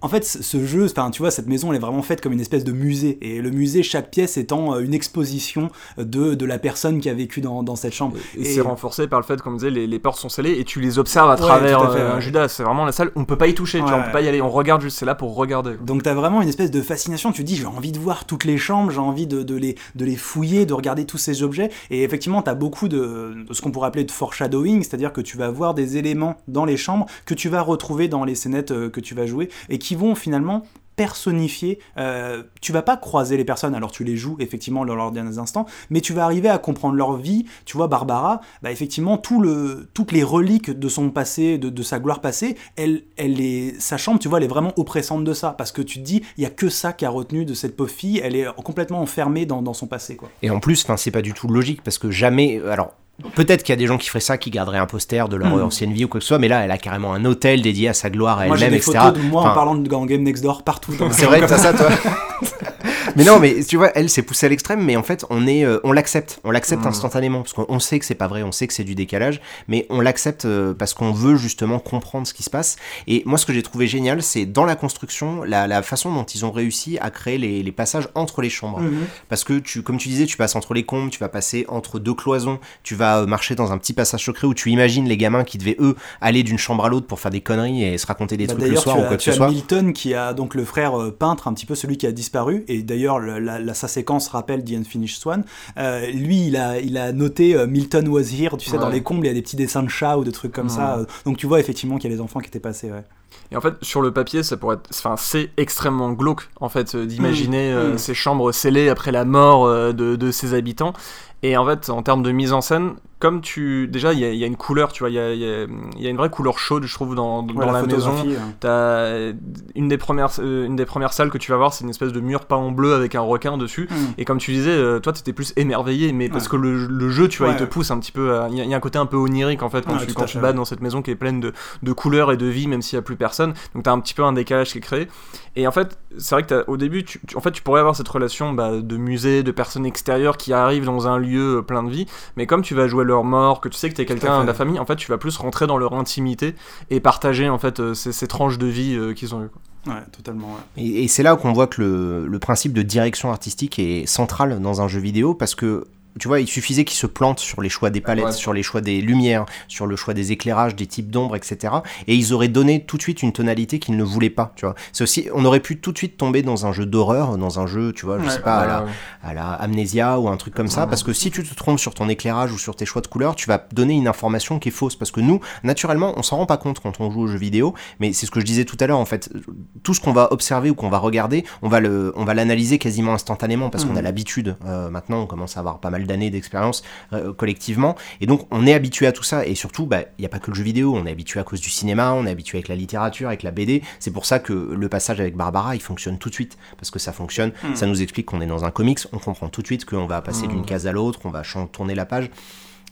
En fait, ce jeu, enfin, tu vois, cette maison, elle est vraiment faite comme une espèce de musée. Et le musée, chaque pièce étant euh, une exposition de, de la personne qui a vécu dans, dans cette chambre. Et, c'est renforcé par le fait, comme on disait, les, les portes sont scellées et tu les observes à Ouais, travers tout à fait, euh, ouais. Judas. C'est vraiment la salle, on peut pas y toucher, tu vois, on Ouais. peut pas y aller, on regarde juste, c'est là pour regarder. Donc t'as vraiment une espèce de fascination, tu dis j'ai envie de voir toutes les chambres, j'ai envie de, de les, de les fouiller, de regarder tous ces objets, et effectivement t'as beaucoup de, de ce qu'on pourrait appeler de foreshadowing, c'est-à-dire que tu vas voir des éléments dans les chambres que tu vas retrouver dans les scénettes euh, que tu vas jouer, et qui vont finalement personnifier, euh, tu vas pas croiser les personnes, alors tu les joues effectivement dans leurs derniers instants, mais tu vas arriver à comprendre leur vie, tu vois Barbara, bah effectivement tout le, toutes les reliques de son passé, de, sa gloire passée, elle, elle est, sa chambre, tu vois, elle est vraiment oppressante de ça, parce que tu te dis, il y a que ça qui a retenu de cette pauvre fille, elle est complètement enfermée dans, dans son passé, quoi. Et en plus, c'est pas du tout logique parce que jamais. Alors, peut-être qu'il y a des gens qui feraient ça, qui garderaient un poster de leur Hmm. ancienne vie ou quoi que ce soit, mais là, elle a carrément un hôtel dédié à sa gloire, à Moi j'ai elle-même, des etc. photos de moi en parlant de Game Next Door partout. dans- C'est vrai t'as ça, toi. <laughs> mais non, mais tu vois, elle s'est poussée à l'extrême, mais en fait, on est, euh, on l'accepte, on l'accepte Mm. instantanément, parce qu'on on sait que c'est pas vrai, on sait que c'est du décalage, mais on l'accepte euh, parce qu'on veut justement comprendre ce qui se passe. Et moi, ce que j'ai trouvé génial, c'est dans la construction, la, la façon dont ils ont réussi à créer les, les passages entre les chambres, Mhm. parce que tu, comme tu disais, tu passes entre les combles, tu vas passer entre deux cloisons, tu vas euh, marcher dans un petit passage secret où tu imagines les gamins qui devaient eux aller d'une chambre à l'autre pour faire des conneries et se raconter des Bah, trucs le soir tu ou quoi que ce soit. Milton qui a donc le frère euh, peintre, un petit peu celui qui a disparu, et d'ailleurs le- la, la- sa séquence rappelle The Unfinished Swan. Euh, lui, il a, il a noté euh, Milton was here, tu sais, dans les combles, il y a des petits dessins de chats ou de trucs comme Ouais. ça. euh, donc tu vois effectivement qu'il y a les enfants qui étaient passés. Ouais. Et en fait, sur le papier, ça pourrait être, enfin, c'est extrêmement glauque, en fait, d'imaginer euh, Mm. ces chambres scellées après la mort de, de ses habitants. Et en fait, en termes de mise en scène, comme tu, déjà, il y, a- il y a une couleur, tu vois, il y a, il y a- il y a une vraie couleur chaude, je trouve, dans, dans Ouais, la, maison. hein. T'as une des premières, euh, une des premières salles que tu vas voir, c'est une espèce de mur peint en bleu avec un requin dessus. Mm. Et comme tu disais, euh, toi, t'étais plus émerveillé, mais parce que le, le jeu, tu vois, il te pousse un petit peu. à- Il y, a- un côté un peu onirique en fait quand tu, quand à tu bats dans cette maison qui est pleine de, de couleurs et de vie, même s'il y a plus personne. Donc t'as un petit peu un décalage qui est créé. Et en fait, c'est vrai que au début, tu, tu- en fait, tu pourrais avoir cette relation bah, de musée, de personnes extérieures qui arrivent dans un lieu euh, plein de vie. Mais comme tu vas jouer leur mort, que tu sais que t'es à quelqu'un de la famille, en fait, tu vas plus rentrer dans leur intimité et partager en fait euh, ces, ces tranches de vie euh, qu'ils ont eues. Ouais, totalement. ouais. Et, et c'est là qu'on voit que le, le principe de direction artistique est central dans un jeu vidéo parce que tu vois, il suffisait qu'ils se plantent sur les choix des palettes, Ouais. sur les choix des lumières, sur le choix des éclairages, des types d'ombre, etc. Et ils auraient donné tout de suite une tonalité qu'ils ne voulaient pas, tu vois. C'est aussi, on aurait pu tout de suite tomber dans un jeu d'horreur, dans un jeu, tu vois, je Ouais. sais pas, à la, à Amnesia ou un truc comme ça, Ouais. parce que si tu te trompes sur ton éclairage ou sur tes choix de couleurs, tu vas donner une information qui est fausse, parce que nous, naturellement, on s'en rend pas compte quand on joue aux jeux vidéo, mais c'est ce que je disais tout à l'heure, en fait, tout ce qu'on va observer ou qu'on va regarder, on va le, on va l'analyser quasiment instantanément, parce qu'on a l'habitude, euh, maintenant, on commence à avoir pas mal d'années d'expérience euh, collectivement, et donc on est habitué à tout ça, et surtout, bah, il n'y a pas que le jeu vidéo, on est habitué à cause du cinéma, on est habitué avec la littérature, avec la BD, c'est pour ça que le passage avec Barbara, il fonctionne tout de suite, parce que ça fonctionne, Mhm. ça nous explique qu'on est dans un comics, on comprend tout de suite qu'on va passer Mhm. d'une case à l'autre, on va tourner la page.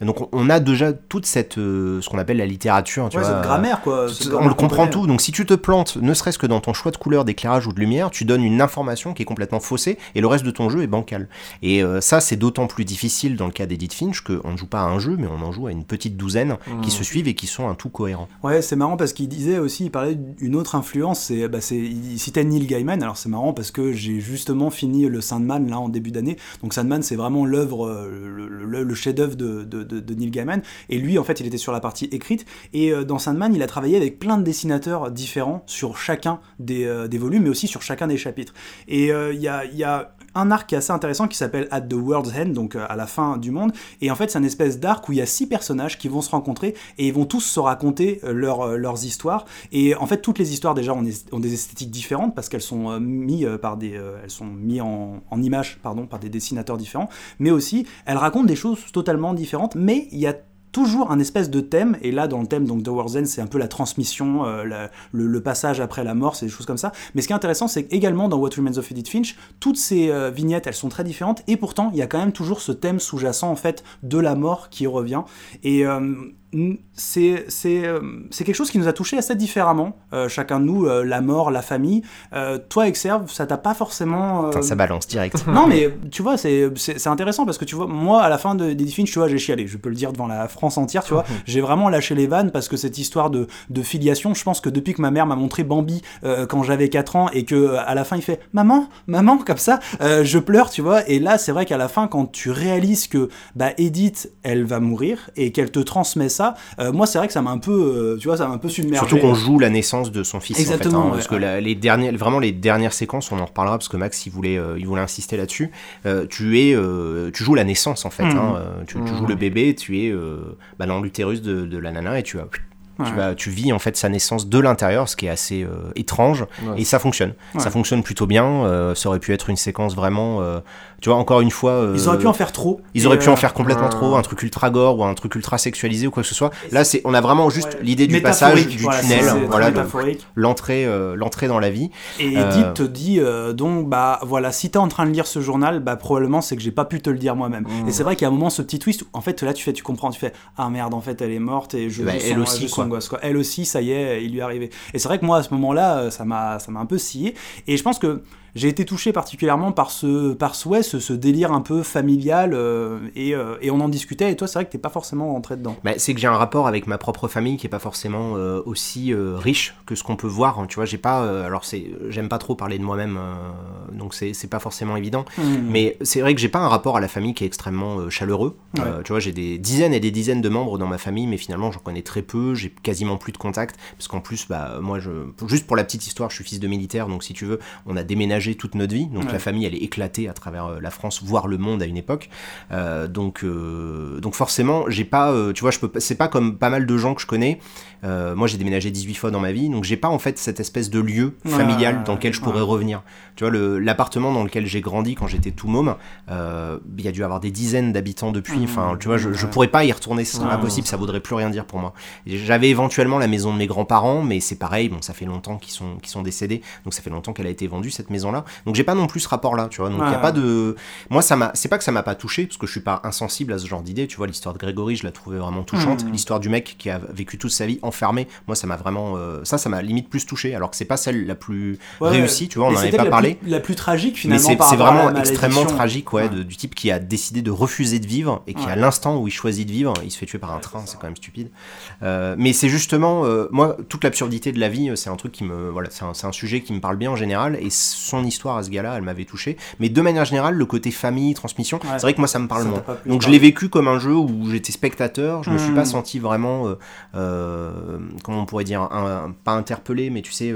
Donc on- on a déjà toute cette euh, ce qu'on appelle la littérature, tu Ouais, vois. cette grammaire, quoi. Cette on grammaire le comprend tout. Donc si tu te plantes, ne serait-ce que dans ton choix de couleur, d'éclairage ou de lumière, tu donnes une information qui est complètement faussée et le reste de ton jeu est bancal. Et euh, ça, c'est d'autant plus difficile dans le cas d'Edith Finch qu'on ne joue pas à un jeu, mais on en joue à une petite douzaine qui se suivent et qui sont un tout cohérent. Ouais, c'est marrant parce qu'il disait aussi, il parlait d'une autre influence, c'est, bah, il citait Neil Gaiman, alors c'est marrant parce que j'ai justement fini le Sandman là en début d'année, donc Sandman c'est vraiment l'œuvre, euh, le, le- le chef-d'œuvre de, de, de- Neil Gaiman, et lui en fait il était sur la partie écrite, et euh, dans Sandman il a travaillé avec plein de dessinateurs différents sur chacun des, euh, volumes, mais aussi sur chacun des chapitres. Et euh, il y a un arc qui est assez intéressant qui s'appelle At the World's End, donc euh, à la fin du monde. Et en fait, c'est une espèce d'arc où il y a six personnages qui vont se rencontrer et ils vont tous se raconter euh, euh, leurs histoires. Et en fait, toutes les histoires déjà ont des, esthétiques différentes parce qu'elles sont mises par des, elles sont mis en, en images par des dessinateurs différents. Mais aussi, elles racontent des choses totalement différentes. Mais il y a toujours un espèce de thème, et là dans le thème donc de War's End, c'est un peu la transmission, euh, le, passage après la mort, c'est des choses comme ça. Mais ce qui est intéressant, c'est qu'également dans What Remains of Edith Finch, toutes ces euh, vignettes, elles sont très différentes, et pourtant il y a quand même toujours ce thème sous-jacent en fait de la mort qui revient. Et euh, c'est c'est euh, c'est quelque chose qui nous a touché assez différemment, euh, chacun de nous, euh, la mort, la famille. Euh, toi, Exerve, ça t'a pas forcément. ça balance direct. non, mais tu vois, c'est c'est- c'est intéressant parce que tu vois, moi, à la fin de d'Edith Finch, tu vois, j'ai chialé. Je peux le dire devant la France entière, tu vois. <laughs> j'ai vraiment lâché les vannes parce que cette histoire de, de filiation, je pense que depuis que ma mère m'a montré Bambi quand j'avais 4 ans et que à la fin il fait Maman, maman, comme ça, je pleure, tu vois. Et là, c'est vrai qu'à la fin, quand tu réalises que bah, Edith, elle va mourir et qu'elle te transmet ça, euh, moi, c'est vrai que ça m'a un peu, euh, tu vois, ça m'a un peu submergé. Surtout qu'on joue la naissance de son fils Exactement, en fait, hein, ouais, parce que la- les dernières, vraiment les dernières séquences, on en reparlera parce que Max il voulait, euh, il voulait insister là-dessus. Euh, tu es, euh, tu joues la naissance en fait. Mhm. hein, tu, tu joues le bébé, tu es euh, bah, dans l'utérus de, de la nana et tu as Tu, Ouais. vas, tu vis en fait sa naissance de l'intérieur, ce qui est assez euh, étrange, Ouais. et ça fonctionne. Ouais. Ça fonctionne plutôt bien. euh, ça aurait pu être une séquence vraiment, euh, tu vois, encore une fois. euh, Ils auraient pu en faire trop. ils auraient pu euh, en faire complètement trop, un truc ultra gore ou un truc ultra sexualisé ou quoi que ce soit. Là, c'est, on a vraiment juste ouais, l'idée du passage, du voilà, tunnel, voilà, métaphorique. l'entrée, euh, l'entrée dans la vie. Et Euh, Edith te dit euh, donc bah voilà si t'es en train de lire ce journal bah probablement c'est que j'ai pas pu te le dire moi-même Mmh. et c'est vrai qu'il y a un moment ce petit twist où, en fait là tu fais tu comprends tu fais ah merde en fait elle est morte et je Bah, je elle sens- aussi, je quoi. elle aussi ça y est il lui est arrivé et c'est vrai que moi à ce moment-là euh, ça m'a ça m'a un peu scié et je pense que j'ai été touché particulièrement par ce par ce, ouais, ce, ce délire un peu familial euh, et, euh, et on en discutait et toi c'est vrai que t'es pas forcément rentré dedans Bah, c'est que j'ai un rapport avec ma propre famille qui est pas forcément euh, aussi riche que ce qu'on peut voir. hein, tu vois, j'ai pas. alors c'est, j'aime pas trop parler de moi-même, donc c'est, c'est pas forcément évident. Mais c'est vrai que j'ai pas un rapport à la famille qui est extrêmement chaleureux. Ouais. Tu vois, j'ai des dizaines et des dizaines de membres dans ma famille, mais finalement j'en connais très peu. J'ai quasiment plus de contact parce qu'en plus, bah moi, je, juste pour la petite histoire, je suis fils de militaire, donc si tu veux, on a déménagé toute notre vie. Donc Ouais. la famille, elle est éclatée à travers euh, la France, voire le monde à une époque. Euh, donc, euh, donc forcément, j'ai pas, tu vois, je peux, c'est pas comme pas mal de gens que je connais. Moi, j'ai déménagé 18 fois dans ma vie, donc j'ai pas en fait cette espèce de lieu familial ouais, dans lequel je ouais. pourrais revenir. Tu vois, l'appartement dans lequel j'ai grandi quand j'étais tout môme, il y a dû avoir des dizaines d'habitants depuis. Enfin, tu vois, je, je pourrais pas y retourner, c'est Ouais, impossible, ça vaudrait plus rien dire pour moi. J'avais éventuellement la maison de mes grands-parents, mais c'est pareil, bon, ça fait longtemps qu'ils sont, qu'ils sont décédés, donc ça fait longtemps qu'elle a été vendue cette maison-là. Donc j'ai pas non plus ce rapport-là, tu vois. Donc il y a Ouais. pas de, moi ça m'a, c'est pas que ça m'a pas touché, parce que je suis pas insensible à ce genre d'idée. Tu vois, l'histoire de Grégory, je la trouvais vraiment touchante. Mhm. L'histoire du mec qui a vécu toute sa vie enfermé, moi ça m'a vraiment, euh, ça, ça m'a limite plus touché, alors que c'est pas celle la plus Ouais, réussie, tu vois, on en avait pas la parlé. plus- la plus tragique Mais finalement par c'est vraiment extrêmement tragique, ouais, Ouais. de- du type qui a décidé de refuser de vivre et qui, Ouais. à l'instant où il choisit de vivre, il se fait tuer par un train, c'est quand même stupide. Euh, mais c'est justement, euh, moi, toute l'absurdité de la vie, euh, c'est un truc qui me, voilà, c'est un, un sujet qui me parle bien en général, et son histoire à ce gars-là, elle m'avait touché. Mais de manière générale, le côté famille, transmission, Ouais. c'est vrai que moi, ça me parle Ça moins. Donc je l'ai vécu comme un jeu où j'étais spectateur, je me suis pas senti vraiment, euh, euh, comment on pourrait dire, un- pas interpellé, mais tu sais.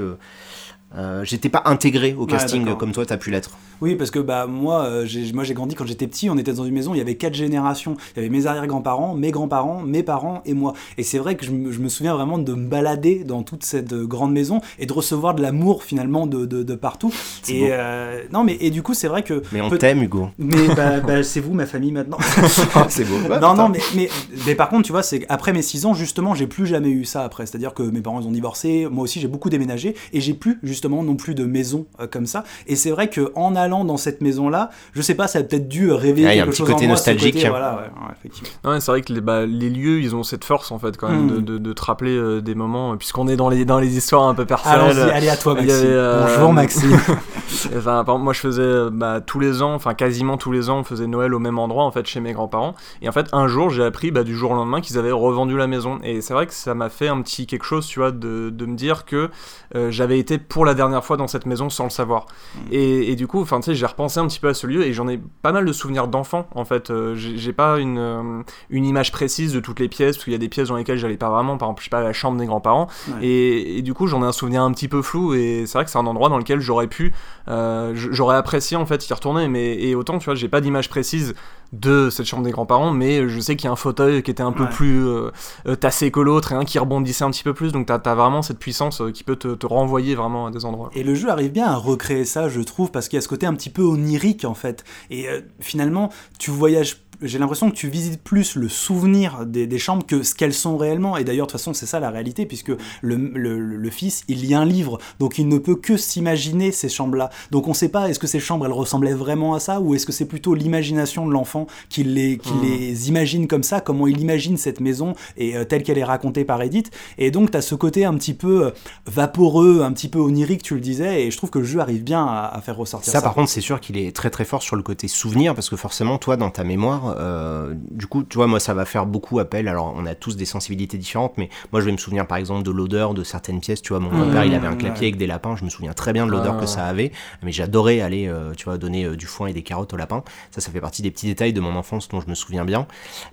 euh, j'étais pas intégré au casting comme toi t'as pu l'être. Oui, parce que bah moi, euh, j'ai, moi j'ai grandi quand j'étais petit. On était dans une maison, il y avait quatre générations. Il y avait mes arrière-grands-parents, mes grands-parents, mes parents et moi. Et c'est vrai que je, me- je me souviens vraiment de me balader dans toute cette euh, grande maison et de recevoir de l'amour finalement de, de, de partout. C'est Et euh, non, mais et du coup c'est vrai que. Mais on peut- t'aime Hugo. Mais bah, <laughs> bah, c'est vous ma famille maintenant. <laughs> c'est beau. non, non, mais, mais, mais par contre, tu vois, c'est qu'après mes 6 ans, justement, j'ai plus jamais eu ça après. C'est-à-dire que mes parents, ils ont divorcé, moi aussi, j'ai beaucoup déménagé, et j'ai plus, justement, non plus de maison euh, comme ça. Et c'est vrai qu'en allant dans cette maison-là, je sais pas, ça a peut-être dû réveiller Ah, il y a un quelque petit chose en côté moi, ce nostalgique. côté, voilà, ouais, ouais, effectivement. Ouais, c'est vrai que les, bah, les lieux, ils ont cette force en fait quand même Mm. de, de, de te rappeler euh, des moments, puisqu'on est dans les, dans les histoires un peu personnelles. Allons-y, allez à toi, Maxime. avait, euh, Bonjour, Maxime. <laughs> Enfin, par exemple, moi je faisais bah, tous les ans, enfin quasiment tous les ans, on faisait Noël au même endroit en fait chez mes grands-parents. Et en fait, un jour, j'ai appris bah, du jour au lendemain qu'ils avaient revendu la maison. Et c'est vrai que ça m'a fait un petit quelque chose, tu vois, de, de me dire que euh, j'avais été pour la dernière fois dans cette maison sans le savoir. Et, et du coup, enfin, tu sais, j'ai repensé un petit peu à ce lieu et j'en ai pas mal de souvenirs d'enfants en fait. Euh, j'ai pas une, euh, une image précise de toutes les pièces parce qu'il y a des pièces dans lesquelles j'allais pas vraiment. Par exemple, je sais pas, la chambre des grands-parents. Ouais. Et, et du coup, j'en ai un souvenir un petit peu flou et c'est vrai que c'est un endroit dans lequel j'aurais pu, j'aurais apprécié en fait y retourner. Mais et autant, tu vois, j'ai pas d'image précise de cette chambre des grands-parents, mais je sais qu'il y a un fauteuil qui était un peu plus euh, euh, tassé que l'autre et un qui rebondissait un petit peu plus. Donc t'as as vraiment cette puissance euh, qui peut te, te renvoyer vraiment à des endroits. Et le jeu arrive bien à recréer ça, je trouve, parce qu'il y a ce côté un petit peu onirique en fait. Et euh, finalement, tu voyages. J'ai l'impression que tu visites plus le souvenir des, des chambres que ce qu'elles sont réellement. Et d'ailleurs, de toute façon, c'est ça la réalité, puisque le, le- le fils, il lit un livre, donc il ne peut que s'imaginer ces chambres-là. Donc on ne sait pas, est-ce que ces chambres, elles ressemblaient vraiment à ça, ou est-ce que c'est plutôt l'imagination de l'enfant qui, les, qui Mm. les imagine comme ça, comment il imagine cette maison, et euh, telle qu'elle est racontée par Edith. Et donc, tu as ce côté un petit peu euh, vaporeux, un petit peu onirique, tu le disais, et je trouve que le jeu arrive bien à, à faire ressortir ça. Ça, par contre, c'est sûr qu'il est très très fort sur le côté souvenir, parce que forcément, toi, dans ta mémoire, euh, du coup, tu vois, moi, ça va faire beaucoup appel. Alors, on a tous des sensibilités différentes, mais moi, je vais me souvenir, par exemple, de l'odeur de certaines pièces. Tu vois, mon Mmh, grand-père, il avait un ouais. clapier avec des lapins. Je me souviens très bien de l'odeur Ah. que ça avait, mais j'adorais aller, euh, tu vois, donner euh, du foin et des carottes aux lapins. Ça, ça fait partie des petits détails de mon enfance dont je me souviens bien.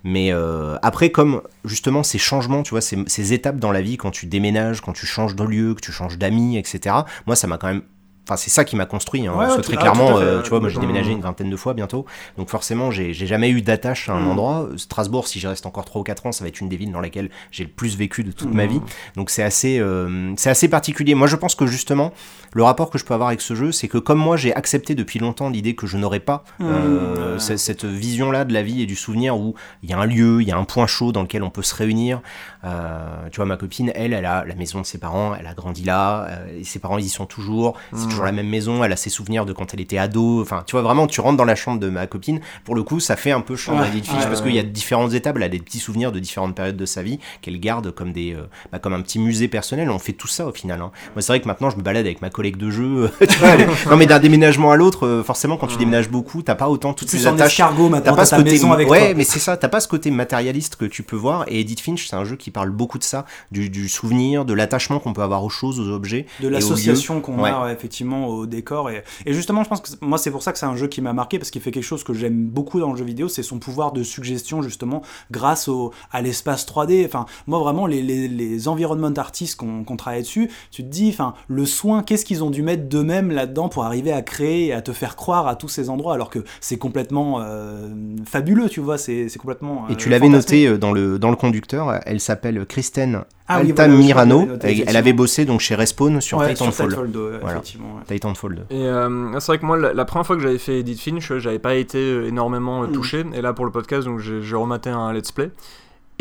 Mais après, comme justement ces changements, tu vois, ces, ces étapes dans la vie, quand tu déménages, quand tu changes de lieu, que tu changes d'amis, etc. Moi, ça m'a quand même. Enfin, c'est ça qui m'a construit. Hein, Ouais, parce ouais, que tout- très ah, clairement, fait, euh, tu vois, moi j'ai déménagé une vingtaine de fois bientôt. Donc forcément, j'ai jamais eu d'attache à un Mm. endroit. Strasbourg, si je reste encore 3 ou 4 ans, ça va être une des villes dans laquelle j'ai le plus vécu de toute ma Mm. vie. Donc c'est assez, euh, c'est assez particulier. Moi, je pense que justement, le rapport que je peux avoir avec ce jeu, c'est que comme moi, j'ai accepté depuis longtemps l'idée que je n'aurais pas euh, Mm. ce- cette vision-là de la vie et du souvenir où il y a un lieu, il y a un point chaud dans lequel on peut se réunir. Euh, tu vois, ma copine, elle, elle a la maison de ses parents, elle a grandi là, euh, et ses parents, ils y sont toujours. C'est. Toujours la même maison, elle a ses souvenirs de quand elle était ado. Enfin, tu vois, vraiment, tu rentres dans la chambre de ma copine. Pour le coup, ça fait un peu chambre Ouais, Edith Finch ouais, parce qu'il y a différentes étapes, elle a des petits souvenirs de différentes périodes de sa vie qu'elle garde comme des, euh, bah, comme un petit musée personnel. On fait tout ça au final. hein. Moi, c'est vrai que maintenant, je me balade avec ma collègue de jeu. <laughs> tu vois, non, mais d'un déménagement à l'autre, euh, forcément, quand tu déménages beaucoup, t'as pas autant toutes ces attaches. escargot T'as maintenant, pas ce côté, maison avec ouais, toi. mais c'est ça. T'as pas ce côté matérialiste que tu peux voir. Et Edith Finch, c'est un jeu qui parle beaucoup de ça, du, du souvenir, de l'attachement qu'on peut avoir aux choses, aux objets, de l'association qu'on Ouais. a ouais, effectivement au décor et, et justement je pense que moi c'est pour ça que c'est un jeu qui m'a marqué parce qu'il fait quelque chose que j'aime beaucoup dans le jeu vidéo c'est son pouvoir de suggestion justement grâce au, à l'espace 3D enfin moi vraiment les, les, les environnement artistes qu'on travaille dessus tu te dis enfin le soin qu'est-ce qu'ils ont dû mettre d'eux-mêmes là-dedans pour arriver à créer et à te faire croire à tous ces endroits alors que c'est complètement euh, fabuleux tu vois c'est complètement Et euh, tu l'avais fantastique. noté euh, dans le, dans le conducteur, elle s'appelle Kristen Ah oui, voilà, je Altamirano. l'avais elle, avait bossé donc chez Respawn sur Ouais, sur Titanfall. Titanfall 2, ouais, Voilà. effectivement ouais. Titanfall 2. Et euh, c'est vrai que moi, la, la première fois que j'avais fait Edith Finch, j'avais pas été énormément Mm. touché. Et là, pour le podcast, donc j'ai rematé un let's play.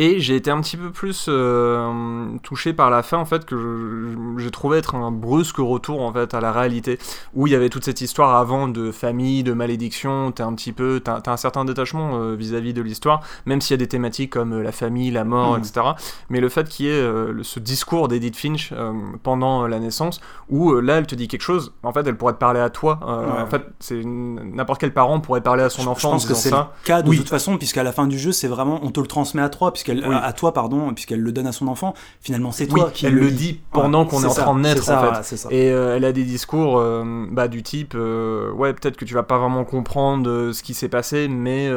Et j'ai été un petit peu plus euh, touché par la fin, en fait, que j'ai trouvé être un brusque retour, en fait, à la réalité. Où il y avait toute cette histoire avant de famille, de malédiction, t'as un petit peu, t'as un certain détachement euh, vis-à-vis de l'histoire, même s'il y a des thématiques comme euh, la famille, la mort, Mm. etc. Mais le fait qu'il y ait euh, ce discours d'Edith Finch pendant la naissance, où là, elle te dit quelque chose, en fait, elle pourrait te parler à toi. Ouais. En fait, c'est n'importe quel parent pourrait parler à son Je- enfant je en pense que disant c'est le cas de Oui. toute façon, puisqu'à la fin du jeu, c'est vraiment, on te le transmet à toi, puisqu'elle, Oui. à toi, pardon, puisqu'elle le donne à son enfant. Finalement, c'est Oui, toi qui elle le dit pendant qu'on est, en train de naître, ça, en fait. ça. Et euh, elle a des discours euh, bah, du type euh, ouais peut-être que tu vas pas vraiment comprendre ce qui s'est passé mais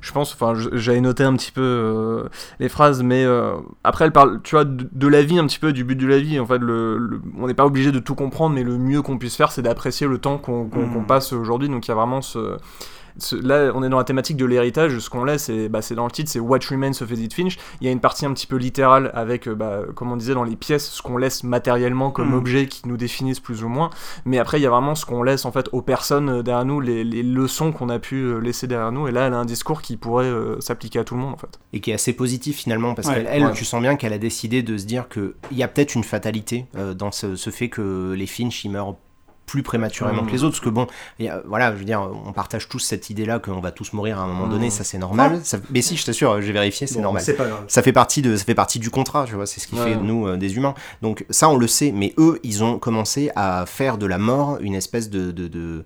je pense enfin j'avais noté un petit peu les phrases mais après elle parle tu vois de, de la vie un petit peu du but de la vie en fait le, le- on n'est pas obligé de tout comprendre mais le mieux qu'on puisse faire c'est d'apprécier le temps qu'on Mm. qu'on passe aujourd'hui donc il y a vraiment ce ce- là, on est dans la thématique de l'héritage. Ce qu'on laisse, c'est bah, c'est dans le titre, c'est What Remains of Edith Finch. Il y a une partie un petit peu littérale avec, euh, bah, comme on disait, dans les pièces, ce qu'on laisse matériellement comme Mm. objet qui nous définissent plus ou moins. Mais après, il y a vraiment ce qu'on laisse en fait aux personnes euh, derrière nous, les, les leçons qu'on a pu euh, laisser derrière nous. Et là, elle a un discours qui pourrait euh, s'appliquer à tout le monde en fait. Et qui est assez positif finalement, parce Ouais, qu'elle, elle, ouais. tu sens bien qu'elle a décidé de se dire qu'il y a peut-être une fatalité euh, dans ce, ce fait que les Finch, ils meurent plus prématurément que les autres, parce que bon, voilà, je veux dire, on partage tous cette idée-là qu'on va tous mourir à un moment donné, ça c'est normal. Ça- mais si, je t'assure, j'ai vérifié, c'est Bon, normal. C'est pas grave. Ça fait partie de, ça fait partie du contrat, tu vois. C'est ce qui Ouais. fait de nous euh, des humains. Donc ça, on le sait. Mais eux, ils ont commencé à faire de la mort une espèce de de, de,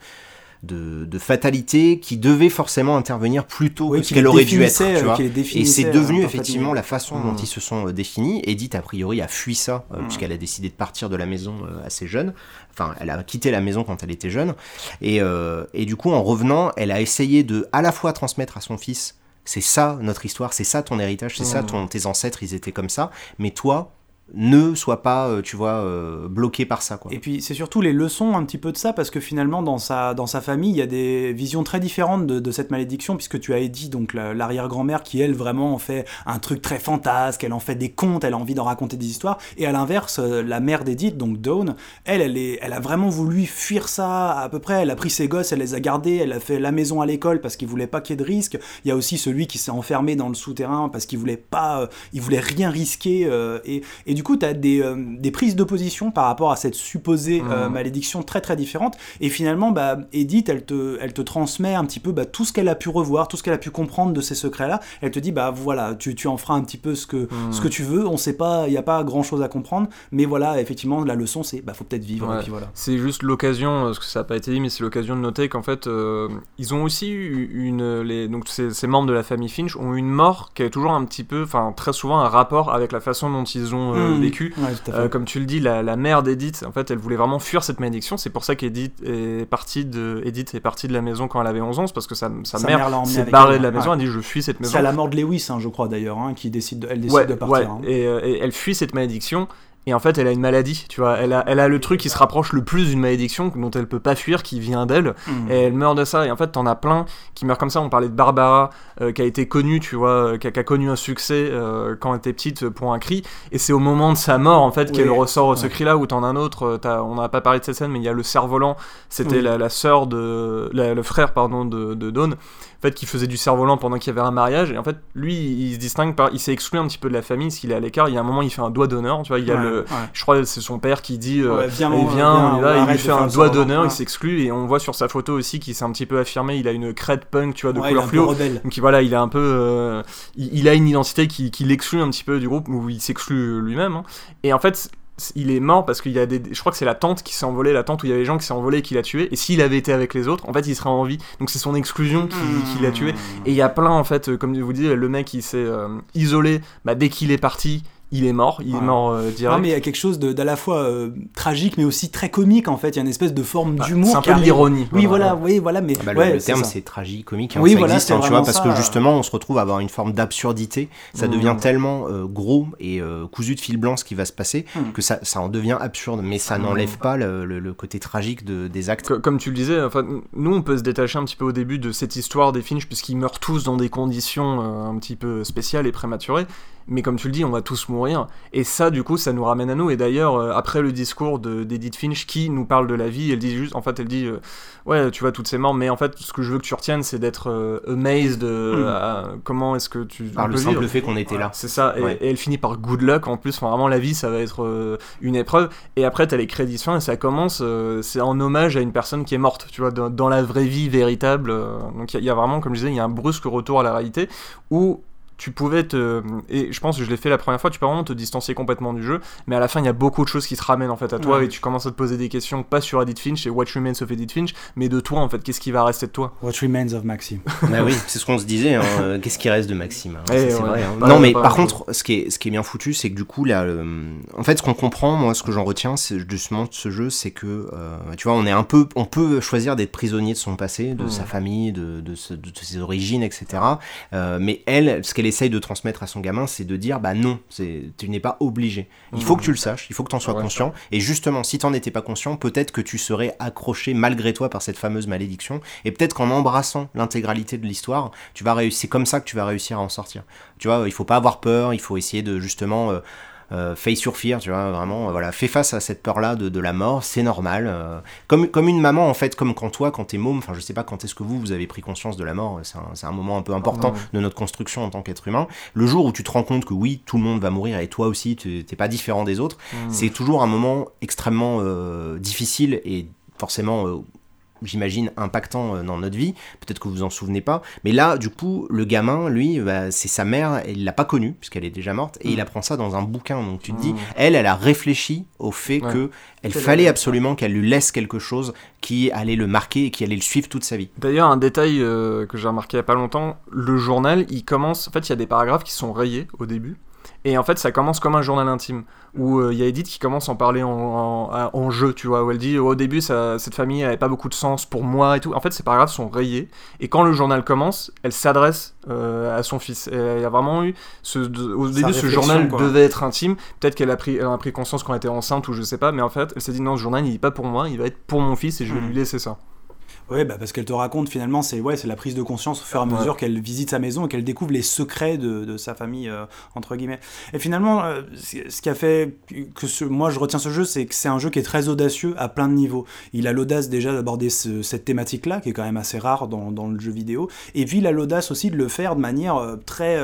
de- de fatalité qui devait forcément intervenir plus tôt Oui, que ce qui qu'elle aurait dû être. tu euh, vois. Et c'est euh, devenu parfaitement. effectivement la façon dont Mm. ils se sont euh, définis. Edith, a priori, a fui ça, euh, Mm. puisqu'elle a décidé de partir de la maison euh, assez jeune. Enfin, elle a quitté la maison quand elle était jeune. Et, euh, et du coup, en revenant, elle a essayé de à la fois transmettre à son fils c'est ça notre histoire, c'est ça ton héritage, c'est ça Mm. ton, tes ancêtres, ils étaient comme ça. Mais toi, ne sois pas, euh, tu vois, euh, bloqué par ça. Quoi. Et puis c'est surtout les leçons un petit peu de ça, parce que finalement dans sa, dans sa famille, il y a des visions très différentes de, cette malédiction, puisque tu as Eddie, donc la- l'arrière-grand-mère, qui elle vraiment en fait un truc très fantasque, elle en fait des contes, elle a envie d'en raconter des histoires, et à l'inverse, euh, la mère d'Edith, donc Dawn, elle, elle, est, elle a vraiment voulu fuir ça à peu près, elle a pris ses gosses, elle les a gardés, elle a fait la maison à l'école parce qu'il voulait pas qu'il y ait de risque, il y a aussi celui qui s'est enfermé dans le souterrain parce qu'il voulait pas, il voulait rien risquer, et, coup, tu as des, euh, des prises de position par rapport à cette supposée euh, Mhm. malédiction très très différente. Et finalement, bah, Edith, elle te, elle te transmet un petit peu bah, tout ce qu'elle a pu revoir, tout ce qu'elle a pu comprendre de ces secrets-là. Elle te dit, bah voilà, tu, tu en feras un petit peu ce que, ce que tu veux. On sait pas, il n'y a pas grand-chose à comprendre. Mais voilà, effectivement, la leçon, c'est, bah faut peut-être vivre. Ouais. Et puis voilà. C'est juste l'occasion, parce que ça n'a pas été dit, mais c'est l'occasion de noter qu'en fait, euh, ils ont aussi eu une. Les, donc, ces, ces membres de la famille Finch ont eu une mort qui a toujours un petit peu, enfin, très souvent un rapport avec la façon dont ils ont euh, Mhm. vécu. Ouais. Euh, comme tu le dis, la, la mère d'Edith, en fait, elle voulait vraiment fuir cette malédiction. C'est pour ça qu'Edith est partie de, Edith est partie de la maison quand elle avait 11 ans, c'est parce que sa, sa, Sa mère, mère s'est barrée de la ouais. maison. Elle dit Je fuis cette maison. c'est à la mort de Lewis, hein, je crois d'ailleurs, hein, qui décide, de- elle décide ouais, de partir. hein. Et, euh, et elle fuit cette malédiction. Et en fait, elle a une maladie, tu vois. Elle a, elle a le truc qui se rapproche le plus d'une malédiction dont elle peut pas fuir, qui vient d'elle. Mhm. Et elle meurt de ça. Et en fait, t'en as plein qui meurent comme ça. On parlait de Barbara, euh, qui a été connue, tu vois, euh, qui a, qui a connu un succès euh, quand elle était petite pour un cri. Et c'est au moment de sa mort, en fait, Oui. qu'elle ressort ce cri-là. Où t'en as un autre. on n'a pas parlé de cette scène, mais il y a le cerf-volant. C'était Oui. la, la sœur de. la- le frère, pardon, de, de Dawn. Fait, qui faisait du cerf-volant pendant qu'il y avait un mariage. Et en fait, lui, il se distingue par. Il s'est exclu un petit peu de la famille, parce qu'il est à l'écart. Il y a un moment, il fait un doigt d'honneur, tu vois. Il y a Ouais, le. ouais. Je crois que c'est son père qui dit euh, Ouais, viens, on- viens, on va, il lui fait un doigt d'honneur, il s'exclut et on voit sur sa photo aussi qu'il s'est un petit peu affirmé, il a une crête punk, tu vois, de couleur fluo. Donc voilà, il est un peu, euh, il, il a une identité qui, qui l'exclut un petit peu du groupe où il s'exclut lui-même. hein. Et en fait, il est mort parce qu'il y a des, je crois que c'est la tante qui s'est envolée, la tante où il y avait des gens qui s'est envolés et qui l'a tué. Et s'il avait été avec les autres, en fait, il serait en vie. Donc c'est son exclusion qui, qui l'a tué. Et il y a plein, en fait, euh, comme vous dites, le mec, il s'est euh, isolé. Bah, dès qu'il est parti, il est mort. Il Ouais. est mort euh, direct. Non, mais il y a quelque chose de- d'à la fois euh, tragique, mais aussi très comique en fait. Il y a une espèce de forme Bah, d'humour. c'est un peu de l'ironie. Oui, voilà, oui, voilà, mais Ah bah, le- ouais, le, c'est terme c'est tragique-comique, hein, Oui, ça voilà, existe, hein, tu vois, parce que justement on se retrouve à avoir une forme d'absurdité, ça Mmh. devient tellement euh, gros et euh, cousu de fil blanc ce qui va se passer, Mmh. que ça, ça en devient absurde, mais ça Mmh. n'enlève pas le, le- le côté tragique de, des actes. Co- Comme tu le disais, enfin, nous on peut se détacher un petit peu au début de cette histoire des Finch puisqu'ils meurent tous dans des conditions euh, un petit peu spéciales et prématurées. Mais comme tu le dis, on va tous mourir. Et ça, du coup, ça nous ramène à nous. Et d'ailleurs, euh, après le discours de- d'Edith Finch qui nous parle de la vie, elle dit juste, en fait, elle dit, euh, ouais, tu vois toutes ces morts, mais en fait, ce que je veux que tu retiennes, c'est d'être euh, amazed. Mm. à comment est-ce que tu Par le simple vivre. fait qu'on était là. C'est ça, et, Ouais. et elle finit par good luck en plus. Enfin, vraiment, la vie, ça va être une épreuve. Et après, t'as les crédits de fin et ça commence. c'est en hommage à une personne qui est morte, tu vois, dans, dans la vraie vie véritable. donc, il y, y a vraiment, comme je disais, il y a un brusque retour à la réalité où tu pouvais te. Et je pense que je l'ai fait la première fois, tu peux vraiment te distancier complètement du jeu. Mais à la fin, il y a beaucoup de choses qui se ramènent en fait à toi Ouais. et tu commences à te poser des questions, pas sur Edith Finch et What Remains of Edith Finch, mais de toi en fait. Qu'est-ce qui va rester de toi? What remains of Maxime. <laughs> Bah oui, c'est ce qu'on se disait. hein, euh, Qu'est-ce qui reste de Maxime hein, Eh C'est ouais. vrai. hein. Bah, non, mais par contre, ce qui est, ce qui est bien foutu, c'est que du coup, là, le- en fait, ce qu'on comprend, moi, ce que j'en retiens, c'est justement de ce jeu, c'est que, euh, tu vois, on est un peu, on peut choisir d'être prisonnier de son passé, de Mhm. sa famille, de, de, ce- de ses origines, etc. Euh, mais elle, ce qu'elle essaye de transmettre à son gamin, c'est de dire, bah non, c'est, tu n'es pas obligé. Il faut Mhm. que tu le saches, il faut que tu en sois Ouais. conscient. Et justement, si tu n'en étais pas conscient, peut-être que tu serais accroché malgré toi par cette fameuse malédiction. Et peut-être qu'en embrassant l'intégralité de l'histoire, tu vas réussir. C'est comme ça que tu vas réussir à en sortir. Tu vois, il faut pas avoir peur, il faut essayer de justement. Euh, euh, face fear, tu vois, vraiment, voilà, fais face à cette peur-là de, de la mort, c'est normal. euh, comme, comme une maman, en fait, comme quand toi, quand t'es môme, enfin, je sais pas quand est-ce que vous, vous avez pris conscience de la mort, c'est un, un moment un peu important de notre construction en tant qu'être humain. Le jour où tu te rends compte que oui, tout le monde va mourir et toi aussi, tu t'es pas différent des autres, c'est toujours un moment extrêmement euh, difficile et forcément euh, j'imagine, impactant euh, dans notre vie. Peut-être que vous vous en souvenez pas. Mais là, du coup, le gamin, lui, bah, c'est sa mère, il l'a pas connue, puisqu'elle est déjà morte, et il Mm. apprend ça dans un bouquin. Donc tu te dis, Mm. elle, elle a réfléchi au fait Ouais. que elle fallait absolument qu'elle lui laisse quelque chose qui allait le marquer et qui allait le suivre toute sa vie. D'ailleurs, un détail euh, que j'ai remarqué il y a pas longtemps, le journal, il commence. En fait, il y a des paragraphes qui sont rayés au début. Et en fait, ça commence comme un journal intime. Où euh, il y a Edith qui commence à en parler en, en- en jeu, tu vois. Où elle dit au début, ça- cette famille avait pas beaucoup de sens pour moi et tout. En fait, ces paragraphes sont rayés. Et quand le journal commence, elle s'adresse euh, à son fils. Il y a vraiment eu. Ce, au Sa début, ce journal quoi. devait être intime. Peut-être qu'elle a, pris, elle a pris conscience quand elle était enceinte ou je sais pas. Mais en fait, elle s'est dit non, ce journal, il est pas pour moi. Il va être pour mon fils et je vais Mhm. lui laisser ça. Ouais, bah parce qu'elle te raconte finalement, c'est ouais, la prise de conscience au fur et à Ouais. mesure qu'elle visite sa maison et qu'elle découvre les secrets de, de sa famille euh, entre guillemets. Et finalement, euh, ce qui a fait que ce, moi je retiens ce jeu, c'est que c'est un jeu qui est très audacieux à plein de niveaux. Il a l'audace déjà d'aborder ce- cette thématique-là, qui est quand même assez rare dans, dans le jeu vidéo, et puis il a l'audace aussi de le faire de manière euh, très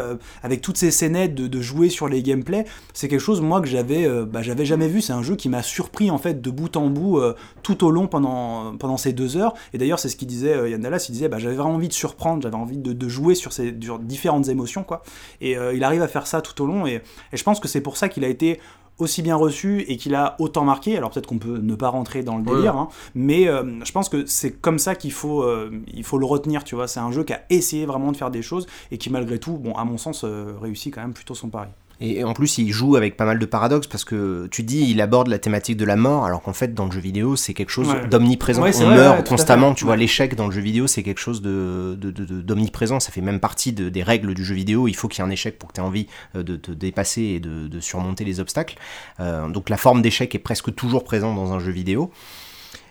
avec toutes ces scénettes de, de jouer sur les gameplays. C'est quelque chose moi que j'avais bah, jamais vu. C'est un jeu qui m'a surpris en fait de bout en bout tout au long pendant pendant ces deux heures. Et d'ailleurs, c'est ce qu'il disait, euh, Yann Dallas, il disait, bah, j'avais vraiment envie de surprendre, j'avais envie de, de jouer sur ces sur différentes émotions, quoi. Et euh, il arrive à faire ça tout au long, et, et je pense que c'est pour ça qu'il a été aussi bien reçu et qu'il a autant marqué. Alors peut-être qu'on peut ne pas rentrer dans le Ouais. délire, hein, mais euh, je pense que c'est comme ça qu'il faut, euh, il faut le retenir, tu vois. C'est un jeu qui a essayé vraiment de faire des choses et qui malgré tout, bon, à mon sens, euh, réussit quand même plutôt son pari. Et en plus, il joue avec pas mal de paradoxes parce que tu dis, il aborde la thématique de la mort, alors qu'en fait, dans le jeu vidéo, c'est quelque chose Ouais. d'omniprésent. Ouais, On vrai, meurt ouais, constamment, tu vois. L'échec dans le jeu vidéo, c'est quelque chose de, de- de- de- d'omniprésent. Ça fait même partie de- des règles du jeu vidéo. Il faut qu'il y ait un échec pour que tu aies envie euh, de te dépasser et de, de surmonter les obstacles. Euh, donc la forme d'échec est presque toujours présente dans un jeu vidéo.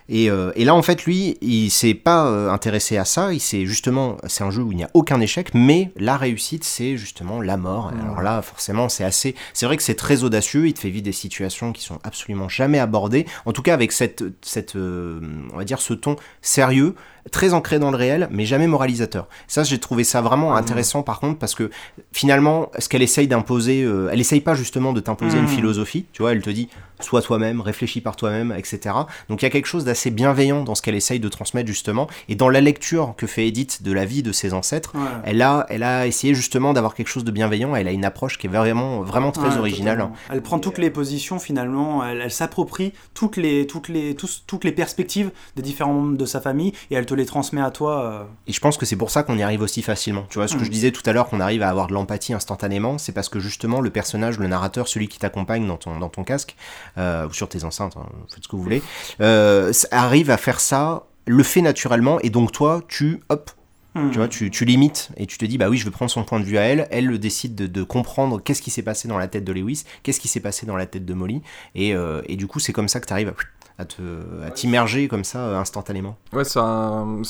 Et, euh, et là, en fait, lui, il s'est pas euh, intéressé à ça. Il s'est justement, c'est un jeu où il n'y a aucun échec, mais la réussite, c'est justement la mort. Alors là, forcément, c'est assez. C'est vrai que c'est très audacieux. Il te fait vivre des situations qui sont absolument jamais abordées. En tout cas, avec cette, cette, euh, on va dire, ce ton sérieux, très ancré dans le réel, mais jamais moralisateur. Ça, j'ai trouvé ça vraiment intéressant, par contre, parce que finalement, ce qu'elle essaye d'imposer, euh, elle essaye pas justement de t'imposer une Mhm. philosophie. Tu vois, elle te dit, sois toi-même, réfléchis par toi-même, etc. Donc il y a quelque chose d'assez bienveillant dans ce qu'elle essaye de transmettre justement, et dans la lecture que fait Edith de la vie de ses ancêtres, elle a, elle a essayé justement d'avoir quelque chose de bienveillant. Elle a une approche qui est vraiment, vraiment très Ouais, originale. totalement. Elle prend toutes les positions finalement, elle, elle s'approprie toutes les, toutes, les, tous- toutes les perspectives des différents membres de sa famille et elle te les transmet à toi. euh, Et je pense que c'est pour ça qu'on y arrive aussi facilement. Tu vois, ce que Mm. je disais tout à l'heure, qu'on arrive à avoir de l'empathie instantanément, c'est parce que justement le personnage, le narrateur, celui qui t'accompagne dans ton, dans ton casque, euh, ou sur tes enceintes, hein, faites ce que vous voulez, euh, arrive à faire ça, le fait naturellement, et donc toi, tu, hop, hmm. tu vois, tu, tu limites et tu te dis, bah oui, je vais prendre son point de vue à elle. Elle le décide de, de comprendre qu'est-ce qui s'est passé dans la tête de Lewis, qu'est-ce qui s'est passé dans la tête de Molly. Et, euh, et du coup, c'est comme ça que tu arrives à, à te, à t'immerger comme ça euh, instantanément. Ouais, c'est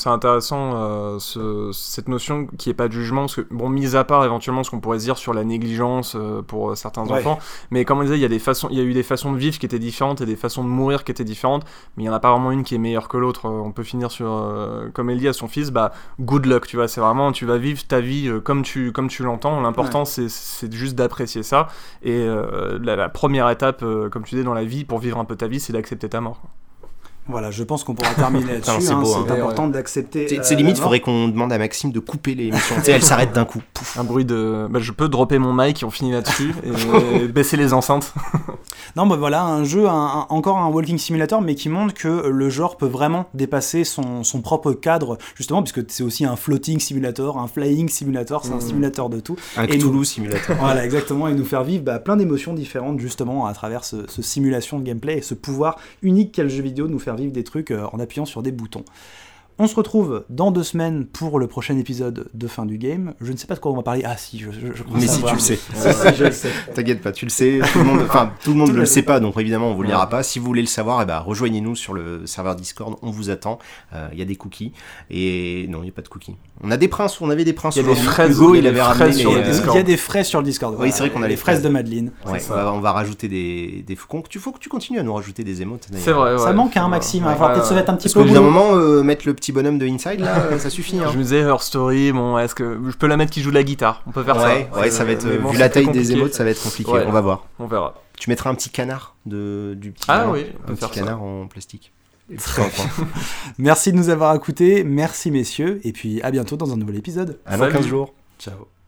intéressant euh, ce- cette notion qui est pas de jugement, parce que, bon, mis à part éventuellement ce qu'on pourrait se dire sur la négligence euh, pour certains Ouais. enfants, mais comme on disait, il y, a des façons, il y a eu des façons de vivre qui étaient différentes et des façons de mourir qui étaient différentes, mais il y en a pas vraiment une qui est meilleure que l'autre. On peut finir sur, euh, comme elle dit à son fils, bah, good luck, tu vois, c'est vraiment, tu vas vivre ta vie comme tu, comme tu l'entends, l'important c'est c'est juste d'apprécier ça, et la, la première étape, comme tu dis, dans la vie, pour vivre un peu ta vie, c'est d'accepter ta mort. Voilà, je pense qu'on pourra terminer <laughs> là-dessus. c'est hein, hein. Ouais, important d'accepter. C'est euh, limite, il faudrait qu'on demande à Maxime de couper l'émission. tu sais, elle s'arrête d'un coup. Pouf. Un bruit de. Bah, je peux dropper mon mic et on finit là-dessus <laughs> et baisser les enceintes. <laughs> Non, bah voilà, un jeu, un- un- encore un walking simulator, mais qui montre que le genre peut vraiment dépasser son, son propre cadre, justement, puisque c'est aussi un floating simulator, un flying simulator, c'est un Mm. simulator de tout. Un Et Cthulhu nous- simulateur. Voilà, exactement, et nous faire vivre bah, plein d'émotions différentes, justement, à travers ce, ce simulation de gameplay et ce pouvoir unique qu'a le jeu vidéo de nous faire des trucs euh, en appuyant sur des boutons. On se retrouve dans deux semaines pour le prochain épisode de fin du game. Je ne sais pas de quoi on va parler. Ah si, je, je, je crois Mais si, tu le sais. Si, si, je le sais. <laughs> T'inquiète pas, tu le sais. Tout le monde, enfin, tout le monde Tout ne le le sait pas, donc évidemment, on vous le dira Ouais. pas. Si vous voulez le savoir, eh ben, rejoignez-nous sur le serveur Discord. On vous attend. Euh, Il y a des cookies. Et non, il n'y a pas de cookies. On a des princes, on avait des princes. Il y a des fraises, Hugo, il avait ramené sur les, le euh, Discord. Il y a des fraises sur le Discord. Oui, c'est vrai qu'on a les fraises fraises. de Madeleine. Ouais, on, va, on va rajouter des, des faucons. Tu faut que tu continues à nous rajouter des émotes. C'est vrai, ouais. Ça manque, hein, Maxime. Il va ouais, peut-être se mettre un petit peu au bout d'un moment, euh, mettre le petit bonhomme de Inside, là, euh, ça suffit. Hein. Je me disais Her Story, bon, est-ce que je peux la mettre qui joue de la guitare? On peut faire Ouais, ça. ouais, ça va être. Euh, bon, vu la taille des émotes, ça va être compliqué. Ouais. On va voir. On verra. Tu mettras un petit canard de, du petit. Ah gamin, oui, on peut un faire petit ça. canard en plastique. Très <laughs> <laughs> Merci de nous avoir écoutés, merci messieurs, et puis à bientôt dans un nouvel épisode. À dans Salut. 15 jours. Ciao.